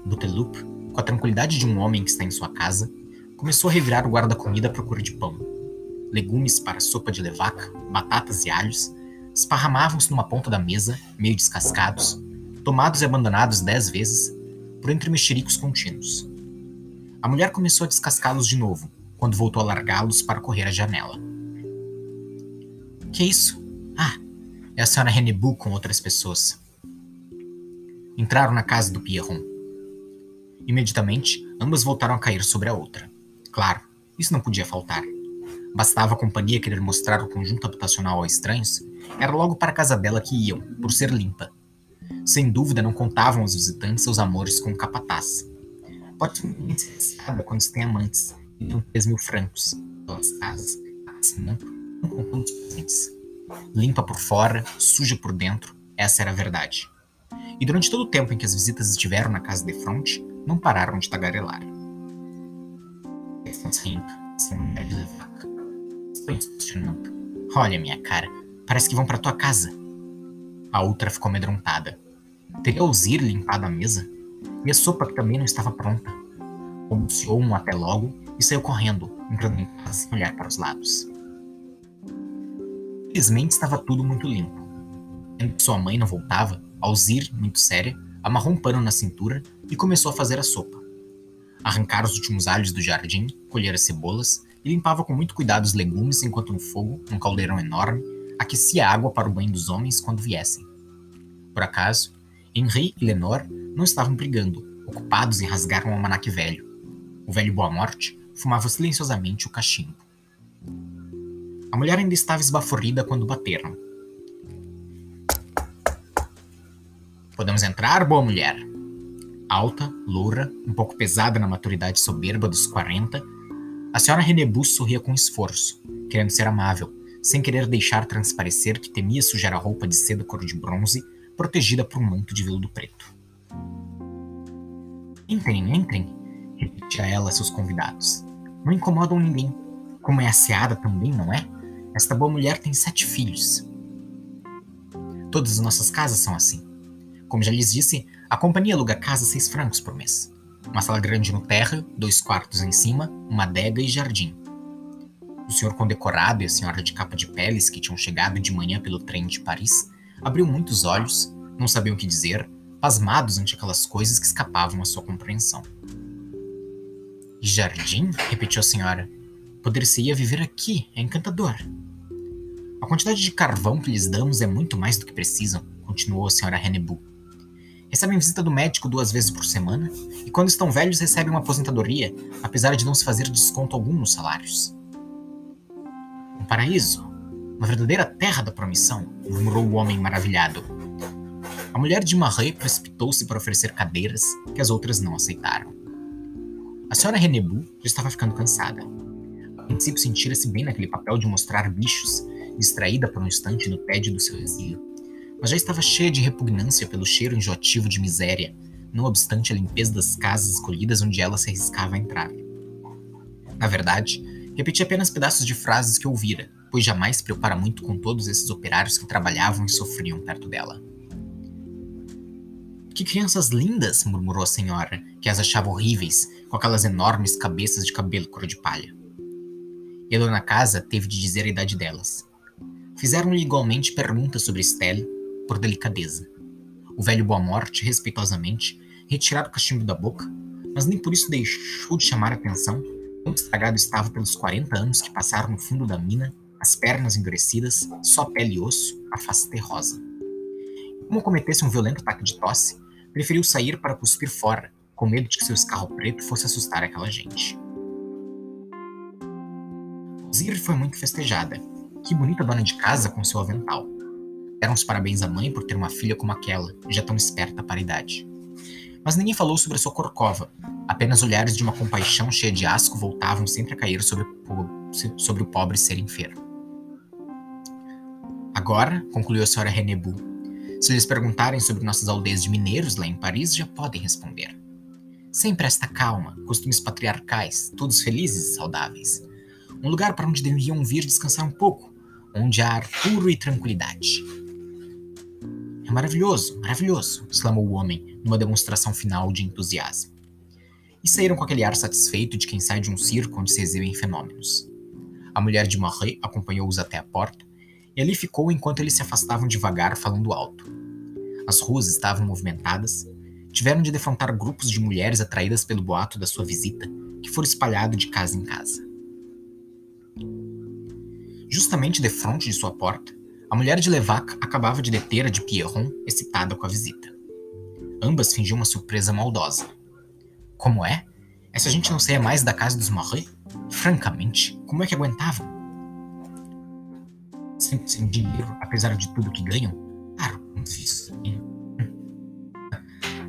Buteloup, com a tranquilidade de um homem que está em sua casa, começou a revirar o guarda-comida à procura de pão. Legumes para sopa de levaca, batatas e alhos esparramavam-se numa ponta da mesa, meio descascados, tomados e abandonados dez vezes, por entre mexericos contínuos. A mulher começou a descascá-los de novo, quando voltou a largá-los para correr à janela. Que é isso? Ah, é a senhora Renebu com outras pessoas. Entraram na casa do Pierron. Imediatamente, ambas voltaram a cair sobre a outra. Claro, isso não podia faltar. Bastava a companhia querer mostrar o conjunto habitacional a estranhos, era logo para a casa dela que iam, por ser limpa. Sem dúvida não contavam aos visitantes seus amores com o capataz. Pode ser quando se tem amantes, então 3 mil francos, pelas casas, assim, não, não contam os presentes. Limpa por fora, suja por dentro, essa era a verdade. E durante todo o tempo em que as visitas estiveram na casa de fronte, não pararam de tagarelar. Olha minha cara, parece que vão para tua casa. A outra ficou amedrontada. Teria Alzir limpado a mesa? E a sopa que também não estava pronta. Balbuciou um até logo e saiu correndo, entrando em casa sem olhar para os lados. Felizmente estava tudo muito limpo. Vendo que sua mãe não voltava, Alzir, muito séria, amarrou um pano na cintura e começou a fazer a sopa. Arrancar os últimos alhos do jardim, colher as cebolas e limpava com muito cuidado os legumes enquanto no fogo, num caldeirão enorme, aquecia a água para o banho dos homens quando viessem. Por acaso, Henri e Lenore não estavam brigando, ocupados em rasgar um almanaque velho. O velho Boa Morte fumava silenciosamente o cachimbo. A mulher ainda estava esbaforida quando bateram. Podemos entrar, boa mulher? Alta, loura, um pouco pesada na maturidade soberba dos 40, a senhora Renebu sorria com esforço, querendo ser amável, sem querer deixar transparecer que temia sujar a roupa de seda cor de bronze, protegida por um manto de veludo preto. Entrem, entrem, repetia ela a seus convidados. Não incomodam ninguém. Como é asseada também, não é? Esta boa mulher tem sete filhos. Todas as nossas casas são assim. Como já lhes disse, a companhia aluga casa seis francos por mês. Uma sala grande no terra, dois quartos em cima, uma adega e jardim. O senhor condecorado e a senhora de capa de peles que tinham chegado de manhã pelo trem de Paris abriu muitos olhos, não sabiam o que dizer, pasmados ante aquelas coisas que escapavam à sua compreensão. Jardim? repetiu a senhora. Poder-se-ia viver aqui, é encantador. A quantidade de carvão que lhes damos é muito mais do que precisam, continuou a senhora Hennebu. Recebem visita do médico duas vezes por semana e, quando estão velhos, recebem uma aposentadoria, apesar de não se fazer desconto algum nos salários. Um paraíso, uma verdadeira terra da promissão, murmurou o homem maravilhado. A mulher de Marais precipitou-se para oferecer cadeiras que as outras não aceitaram. A senhora Renebu já estava ficando cansada. Princípio sentira-se bem naquele papel de mostrar bichos, distraída por um instante no tédio do seu exílio, mas já estava cheia de repugnância pelo cheiro enjoativo de miséria, não obstante a limpeza das casas escolhidas onde ela se arriscava a entrar. Na verdade, repetia apenas pedaços de frases que ouvira, pois jamais se preocupara muito com todos esses operários que trabalhavam e sofriam perto dela. Que crianças lindas! murmurou a senhora, que as achava horríveis, com aquelas enormes cabeças de cabelo cor de palha. E a dona casa teve de dizer a idade delas. Fizeram-lhe igualmente perguntas sobre Estelle, por delicadeza. O velho Boa Morte, respeitosamente, retirara o cachimbo da boca, mas nem por isso deixou de chamar a atenção quão estragado estava pelos 40 anos que passaram no fundo da mina, as pernas endurecidas, só pele e osso, a face terrosa. Como cometesse um violento ataque de tosse, preferiu sair para cuspir fora, com medo de que seu escarro preto fosse assustar aquela gente. Zir foi muito festejada. Que bonita dona de casa com seu avental. Deram os parabéns à mãe por ter uma filha como aquela, já tão esperta para a idade. Mas ninguém falou sobre a sua corcova. Apenas olhares de uma compaixão cheia de asco voltavam sempre a cair sobre o, sobre o pobre ser enfermo. Agora, concluiu a senhora Renebu, Se lhes perguntarem sobre nossas aldeias de mineiros lá em Paris, já podem responder. Sempre esta calma, costumes patriarcais, todos felizes e saudáveis. Um lugar para onde deviam vir descansar um pouco, onde há ar puro e tranquilidade. É maravilhoso, maravilhoso, exclamou o homem, numa demonstração final de entusiasmo. E saíram com aquele ar satisfeito de quem sai de um circo onde se exibem fenômenos. A mulher de Marie acompanhou-os até a porta, e ali ficou enquanto eles se afastavam devagar, falando alto. As ruas estavam movimentadas, tiveram de defrontar grupos de mulheres atraídas pelo boato da sua visita, que foi espalhado de casa em casa. Justamente defronte de sua porta, a mulher de Levac acabava de deter a de Pierron, excitada com a visita. Ambas fingiam uma surpresa maldosa. Como é? Essa gente não saia mais da casa dos Marais? Francamente, como é que aguentavam? Sempre sem dinheiro, apesar de tudo que ganham? Claro, não fiz.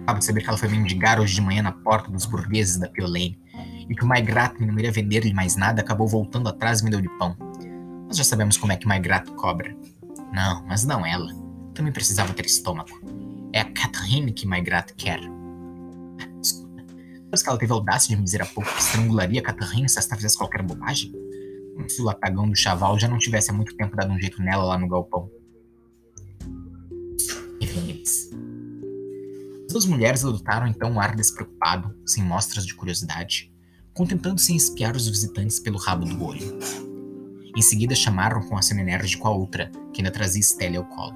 Acabo de saber que ela foi mendigar hoje de manhã na porta dos burgueses da Piolane e que o Maigrat, que não iria vender-lhe mais nada, acabou voltando atrás e me deu de pão. Nós já sabemos como é que Maigrat cobra. Não, mas não ela. Também precisava ter estômago. É a Catherine que Maigrat quer. Escuta, sabes que ela teve a audácia de me dizer há pouco que estrangularia a Catherine se esta fizesse qualquer bobagem? Como se o latagão do chaval já não tivesse há muito tempo dado um jeito nela lá no galpão. Enfim. As duas mulheres adotaram então um ar despreocupado, sem mostras de curiosidade, contentando-se em espiar os visitantes pelo rabo do olho. Em seguida chamaram com aceno enérgico a outra, que ainda trazia Estelle ao colo.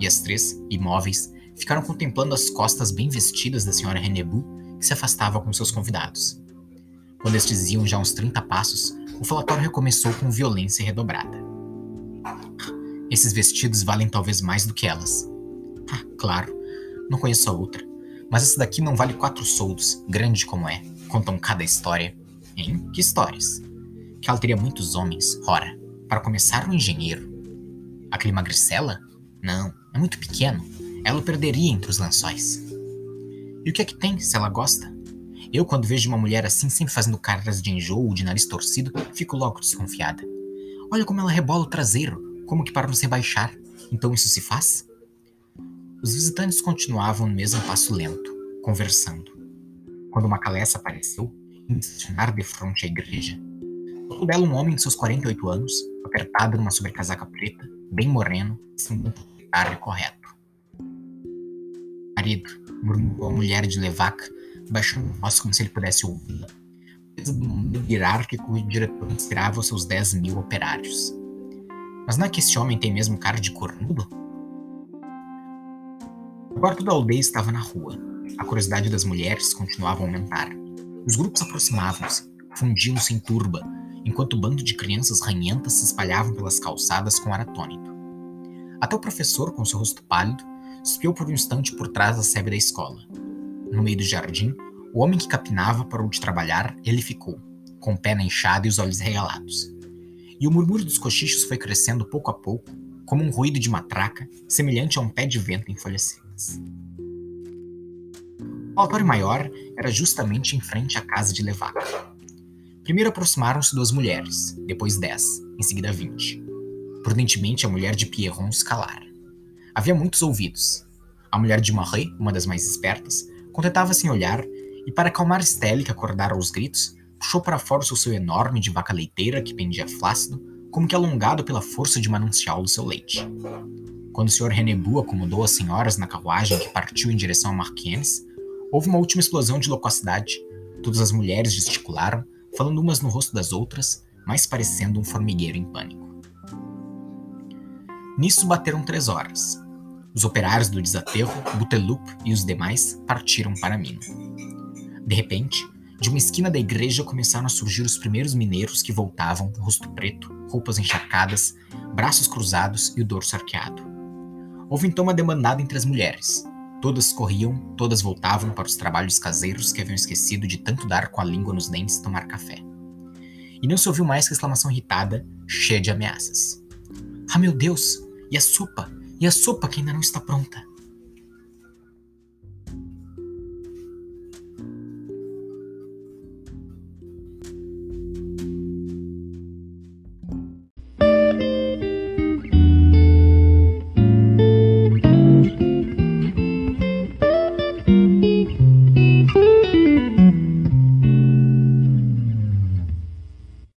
E as três, imóveis, ficaram contemplando as costas bem vestidas da senhora Renebu, que se afastava com seus convidados. Quando estes iam já uns 30 passos, o falatório recomeçou com violência redobrada. Esses vestidos valem talvez mais do que elas. Ah, claro, não conheço a outra, mas essa daqui não vale quatro soldos, grande como é. Contam cada história. Hein? Que histórias? Que ela teria muitos homens, ora, para começar um engenheiro. Aquele magricela? Não, é muito pequeno. Ela o perderia entre os lençóis. E o que é que tem, se ela gosta? Eu, quando vejo uma mulher assim, sempre fazendo caras de enjoo ou de nariz torcido, fico logo desconfiada. Olha como ela rebola o traseiro, como que para nos rebaixar. Então isso se faz? Os visitantes continuavam no mesmo passo lento, conversando. Quando uma calessa apareceu, estacionar de frente à igreja. Todo dela um homem de seus 48 anos, apertado numa sobrecasaca preta, bem moreno, e correto. Marido, murmurou a mulher de Levac, baixando a voz como se ele pudesse ouvi-la. do hierárquico e diretor inspirava os seus 10 mil operários. Mas não é que esse homem tem mesmo cara de cornudo? Agora toda a aldeia estava na rua. A curiosidade das mulheres continuava a aumentar. Os grupos aproximavam-se, fundiam-se em turba, enquanto o bando de crianças ranhentas se espalhavam pelas calçadas com ar atônito. Até o professor, com seu rosto pálido, espiou por um instante por trás da sebe da escola. No meio do jardim, o homem que capinava parou de trabalhar ele ficou, com o pé na enxada e os olhos regalados. E o murmúrio dos cochichos foi crescendo pouco a pouco, como um ruído de matraca, semelhante a um pé de vento em folhas secas. O altar maior era justamente em frente à casa de Levac. Primeiro aproximaram-se duas mulheres, depois dez, em seguida vinte. Prudentemente a mulher de Pierron se calara. Havia muitos ouvidos. A mulher de Marie, uma das mais espertas, contentava-se em olhar e, para acalmar Estelle, que acordara aos gritos, puxou para fora o seu seu enorme de vaca leiteira que pendia flácido, como que alongado pela força de manancial do seu leite. Quando o Sr. Renebu acomodou as senhoras na carruagem que partiu em direção a Marquines, houve uma última explosão de loquacidade. Todas as mulheres gesticularam, falando umas no rosto das outras, mais parecendo um formigueiro em pânico. Nisso bateram três horas. Os operários do desaterro, Butelup e os demais partiram para a mina. De repente, de uma esquina da igreja começaram a surgir os primeiros mineiros que voltavam, rosto preto, roupas encharcadas, braços cruzados e o dorso arqueado. Houve então uma demandada entre as mulheres. Todas corriam, todas voltavam para os trabalhos caseiros que haviam esquecido de tanto dar com a língua nos dentes e tomar café. E não se ouviu mais que a exclamação irritada, cheia de ameaças. Ah, meu Deus! E a sopa? E a sopa que ainda não está pronta?